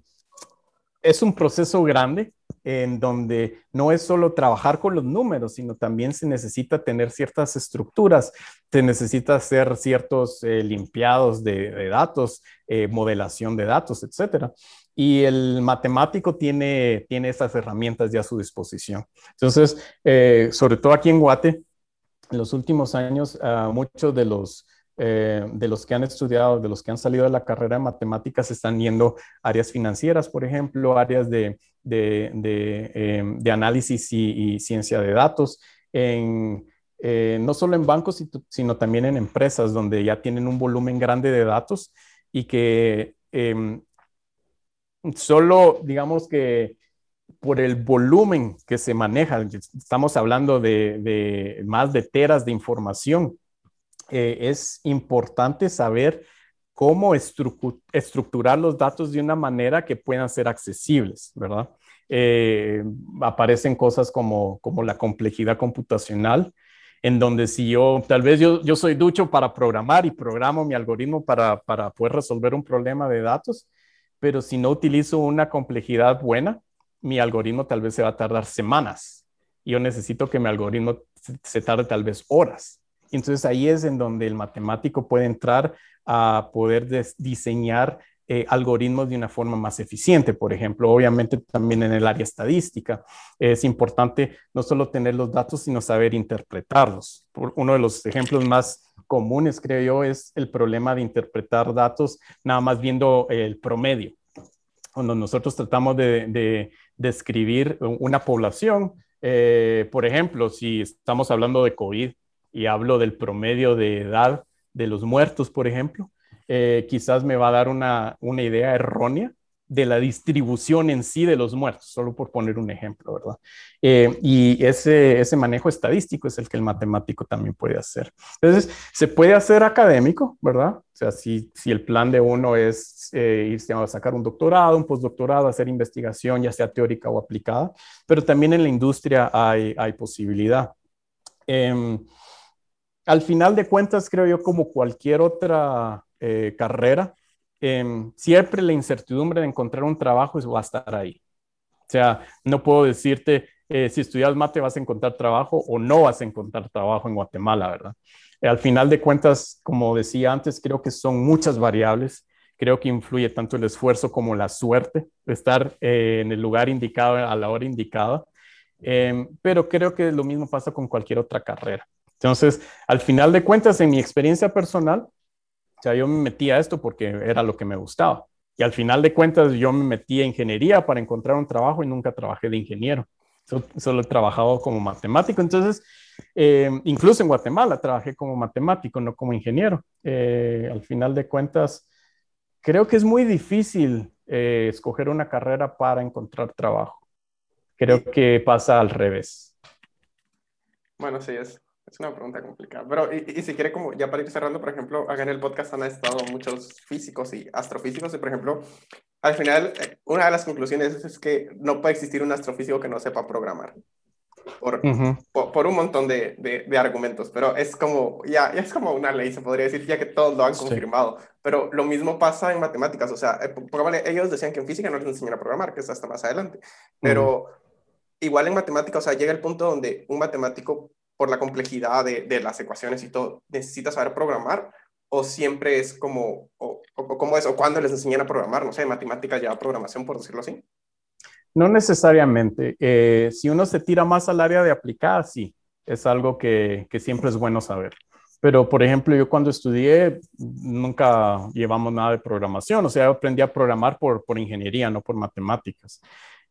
es un proceso grande en donde no es solo trabajar con los números, sino también se necesita tener ciertas estructuras, se necesita hacer ciertos eh, limpiados de, datos, eh, modelación de datos, etcétera. Y el matemático tiene, tiene esas herramientas ya a su disposición. Entonces, eh, sobre todo aquí en Guate, en los últimos años, uh, muchos de los eh, de los que han estudiado, de los que han salido de la carrera de matemáticas, están yendo áreas financieras, por ejemplo, áreas de, em, análisis y, ciencia de datos, en, eh, no solo en bancos, sino también en empresas donde ya tienen un volumen grande de datos y que em, solo, digamos que por el volumen que se maneja, estamos hablando de más de teras de información, eh, es importante saber cómo estructurar los datos de una manera que puedan ser accesibles, ¿verdad? Eh, aparecen cosas como, la complejidad computacional, en donde si yo, tal vez yo, yo soy ducho para programar y programo mi algoritmo para, para poder resolver un problema de datos, pero si no utilizo una complejidad buena, mi algoritmo tal vez se va a tardar semanas. Yo necesito que mi algoritmo se tarde tal vez horas. Entonces ahí es en donde el matemático puede entrar a poder diseñar eh, algoritmos de una forma más eficiente. Por ejemplo, obviamente también en el área estadística es importante no solo tener los datos, sino saber interpretarlos. uno de los ejemplos más comunes, creo yo, es el problema de interpretar datos nada más viendo el promedio. Cuando nosotros tratamos de, describir una población, eh, por ejemplo, si estamos hablando de COVID, y hablo del promedio de edad de los muertos, por ejemplo, eh, quizás me va a dar una, una, idea errónea de la distribución en sí de los muertos, solo por poner un ejemplo, ¿verdad? Eh, y ese, ese manejo estadístico es el que el matemático también puede hacer. Entonces, se puede hacer académico, ¿verdad? O sea, si, si el plan de uno es eh, irse a sacar un doctorado, un postdoctorado, hacer investigación, ya sea teórica o aplicada, pero también en la industria hay, hay posibilidad. Eh, al final de cuentas, creo yo, como cualquier otra eh, carrera, em, siempre la incertidumbre de encontrar un trabajo va a estar ahí. O sea, no puedo decirte eh, si estudias mate vas a encontrar trabajo o no vas a encontrar trabajo en Guatemala, ¿verdad? Eh, al final de cuentas, como decía antes, creo que son muchas variables. Creo que influye tanto el esfuerzo como la suerte de estar en el lugar indicado a la hora indicada. Em, pero creo que lo mismo pasa con cualquier otra carrera. Entonces, al final de cuentas, en mi experiencia personal, o sea, yo me metí a esto porque era lo que me gustaba. Y al final de cuentas, yo me metí a ingeniería para encontrar un trabajo y nunca trabajé de ingeniero. Solo, he trabajado como matemático. Entonces, eh, incluso en Guatemala trabajé como matemático, no como ingeniero. Eh, al final de cuentas, creo que es muy difícil eh, escoger una carrera para encontrar trabajo. Creo que pasa al revés. Bueno, sí, es, es una pregunta complicada. Pero, y, y, si quiere, como ya para ir cerrando, por ejemplo, acá en el podcast han estado muchos físicos y astrofísicos, y por ejemplo, al final, eh, una de las conclusiones es que no puede existir un astrofísico que no sepa programar. Por, por, un montón de, de, argumentos, pero es como, ya, ya, es como una ley, se podría decir, ya que todos lo han confirmado. Pero lo mismo pasa en matemáticas, o sea, eh, ellos decían que en física no les enseñan a programar, que es hasta más adelante. Pero igual en matemáticas, o sea, llega el punto donde un matemático por la complejidad de, de, las ecuaciones y todo, necesitas saber programar o siempre es como, o, o, cómo es, o cuándo les enseñan a programar, no sé, matemática ya programación, por decirlo así? No necesariamente. Eh, si uno se tira más al área de aplicada, sí, es algo que, que siempre es bueno saber. Pero, por ejemplo, yo cuando estudié nunca llevamos nada de programación, o sea, aprendí a programar por, por ingeniería, no por matemáticas.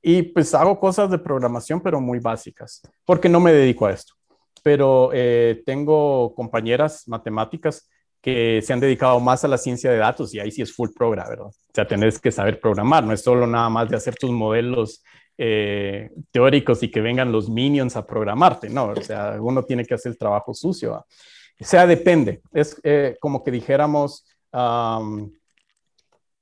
Y pues hago cosas de programación, pero muy básicas, porque no me dedico a esto pero eh, tengo compañeras matemáticas que se han dedicado más a la ciencia de datos y ahí sí es full program, ¿verdad? O sea, tenés que saber programar, no es solo nada más de hacer tus modelos eh, teóricos y que vengan los minions a programarte, no, o sea, uno tiene que hacer el trabajo sucio. O sea, depende, es eh, como que dijéramos,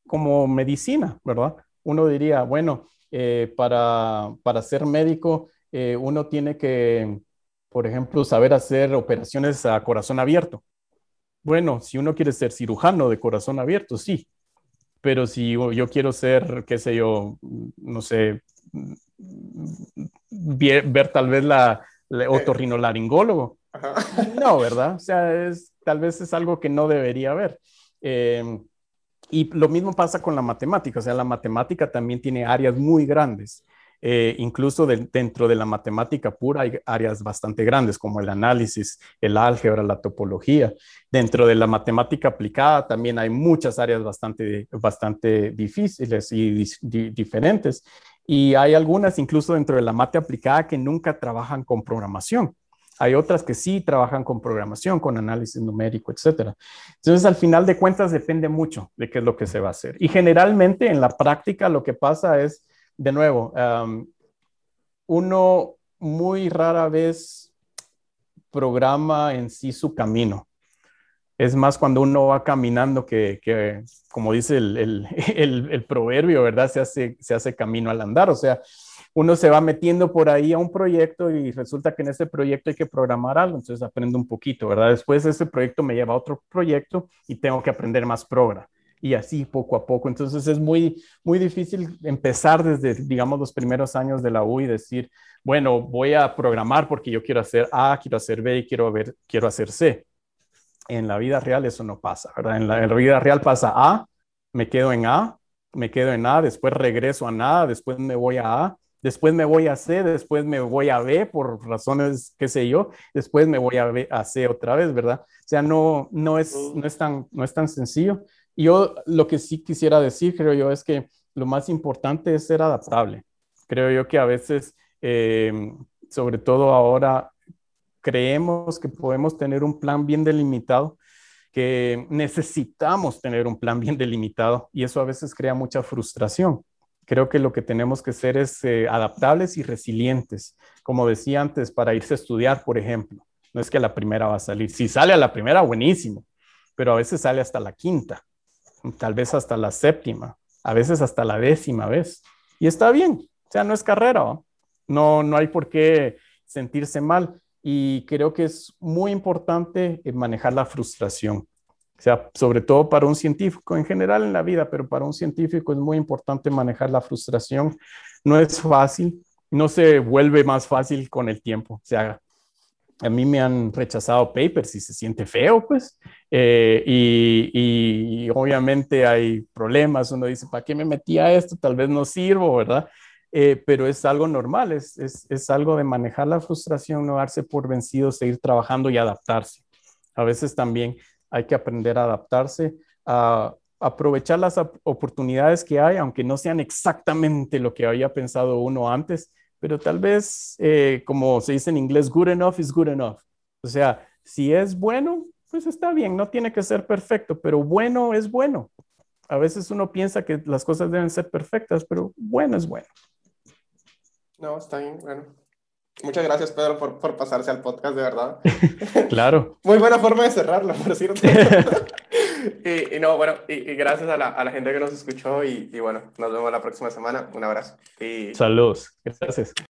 como medicina, ¿verdad? Uno diría, bueno, eh, para, para ser médico, eh, uno tiene que, por ejemplo, saber hacer operaciones a corazón abierto. Bueno, si uno quiere ser cirujano de corazón abierto, sí. Pero si yo, quiero ser, qué sé yo, no sé, ver, tal vez la, la otorrinolaringólogo. No, ¿verdad? O sea, es, tal vez es algo que no debería haber. Eh, y lo mismo pasa con la matemática, o sea, la matemática también tiene áreas muy grandes. Eh, incluso dentro de la matemática pura hay áreas bastante grandes como el análisis, el álgebra, la topología. Dentro de la matemática aplicada también hay muchas áreas bastante, bastante difíciles y diferentes. Y hay algunas incluso dentro de la mate aplicada que nunca trabajan con programación. Hay otras que sí trabajan con programación, con análisis numérico, etc. Entonces, al final de cuentas, depende mucho de qué es lo que se va a hacer. Y generalmente en la práctica lo que pasa es, de nuevo, uno muy rara vez programa en sí su camino. Es más cuando uno va caminando que, como dice el, el, el, proverbio, ¿verdad? Se hace, se hace camino al andar. O sea, uno se va metiendo por ahí a un proyecto y resulta que en ese proyecto hay que programar algo, entonces aprendo un poquito, ¿verdad? Después ese proyecto me lleva a otro proyecto y tengo que aprender más programa y así poco a poco. Entonces es muy, muy difícil empezar desde, digamos, los primeros años de la U y decir, bueno, voy a programar porque yo quiero hacer A, quiero hacer B y quiero, ver, quiero hacer C. En la vida real eso no pasa, ¿verdad? En la, en la vida real pasa A, me quedo en A, me quedo en A, después regreso a nada, después me voy a A después me voy a C, después me voy a B por razones, qué sé yo, después me voy a, B, a C otra vez, ¿verdad? O sea, no, no, es, no, es tan, no es tan sencillo. Yo lo que sí quisiera decir, creo yo, es que lo más importante es ser adaptable. Creo yo que a veces, eh, sobre todo ahora, creemos que podemos tener un plan bien delimitado, que necesitamos tener un plan bien delimitado y eso a veces crea mucha frustración creo que lo que tenemos que ser es eh, adaptables y resilientes. Como decía antes, para irse a estudiar, por ejemplo. No es que la primera va a salir. Si sale a la primera, buenísimo, pero a veces sale hasta la quinta, tal vez hasta la séptima, a veces hasta la décima vez. Y está bien, o sea, no es carrera, no, no hay por qué sentirse mal. Y creo que es muy importante eh, manejar la frustración. O sea, sobre todo para un científico en general en la vida, pero para un científico es muy importante manejar la frustración. No es fácil, no se vuelve más fácil con el tiempo. O sea, a mí me han rechazado papers y se siente feo, pues. Eh, y, obviamente hay problemas. Uno dice, ¿para qué me metí a esto? Tal vez no sirvo, ¿verdad? Eh, pero es algo normal, es, es, es algo de manejar la frustración, no darse por vencido, seguir trabajando y adaptarse. A veces también hay que aprender a adaptarse, a aprovechar las oportunidades que hay, aunque no sean exactamente lo que había pensado uno antes, pero tal vez, eh, como se dice en inglés, good enough is good enough. O sea, si es bueno, pues está bien, no tiene que ser perfecto, pero bueno es bueno. A veces uno piensa que las cosas deben ser perfectas, pero bueno es bueno. No, está bien, bueno. Muchas gracias, Pedro, por, por, pasarse al podcast, de verdad. claro. Muy buena forma de cerrarlo, por cierto. y, y, no, bueno, y, gracias a la, gente que nos escuchó y, y, bueno, nos vemos la próxima semana. Un abrazo. Saludos. Gracias.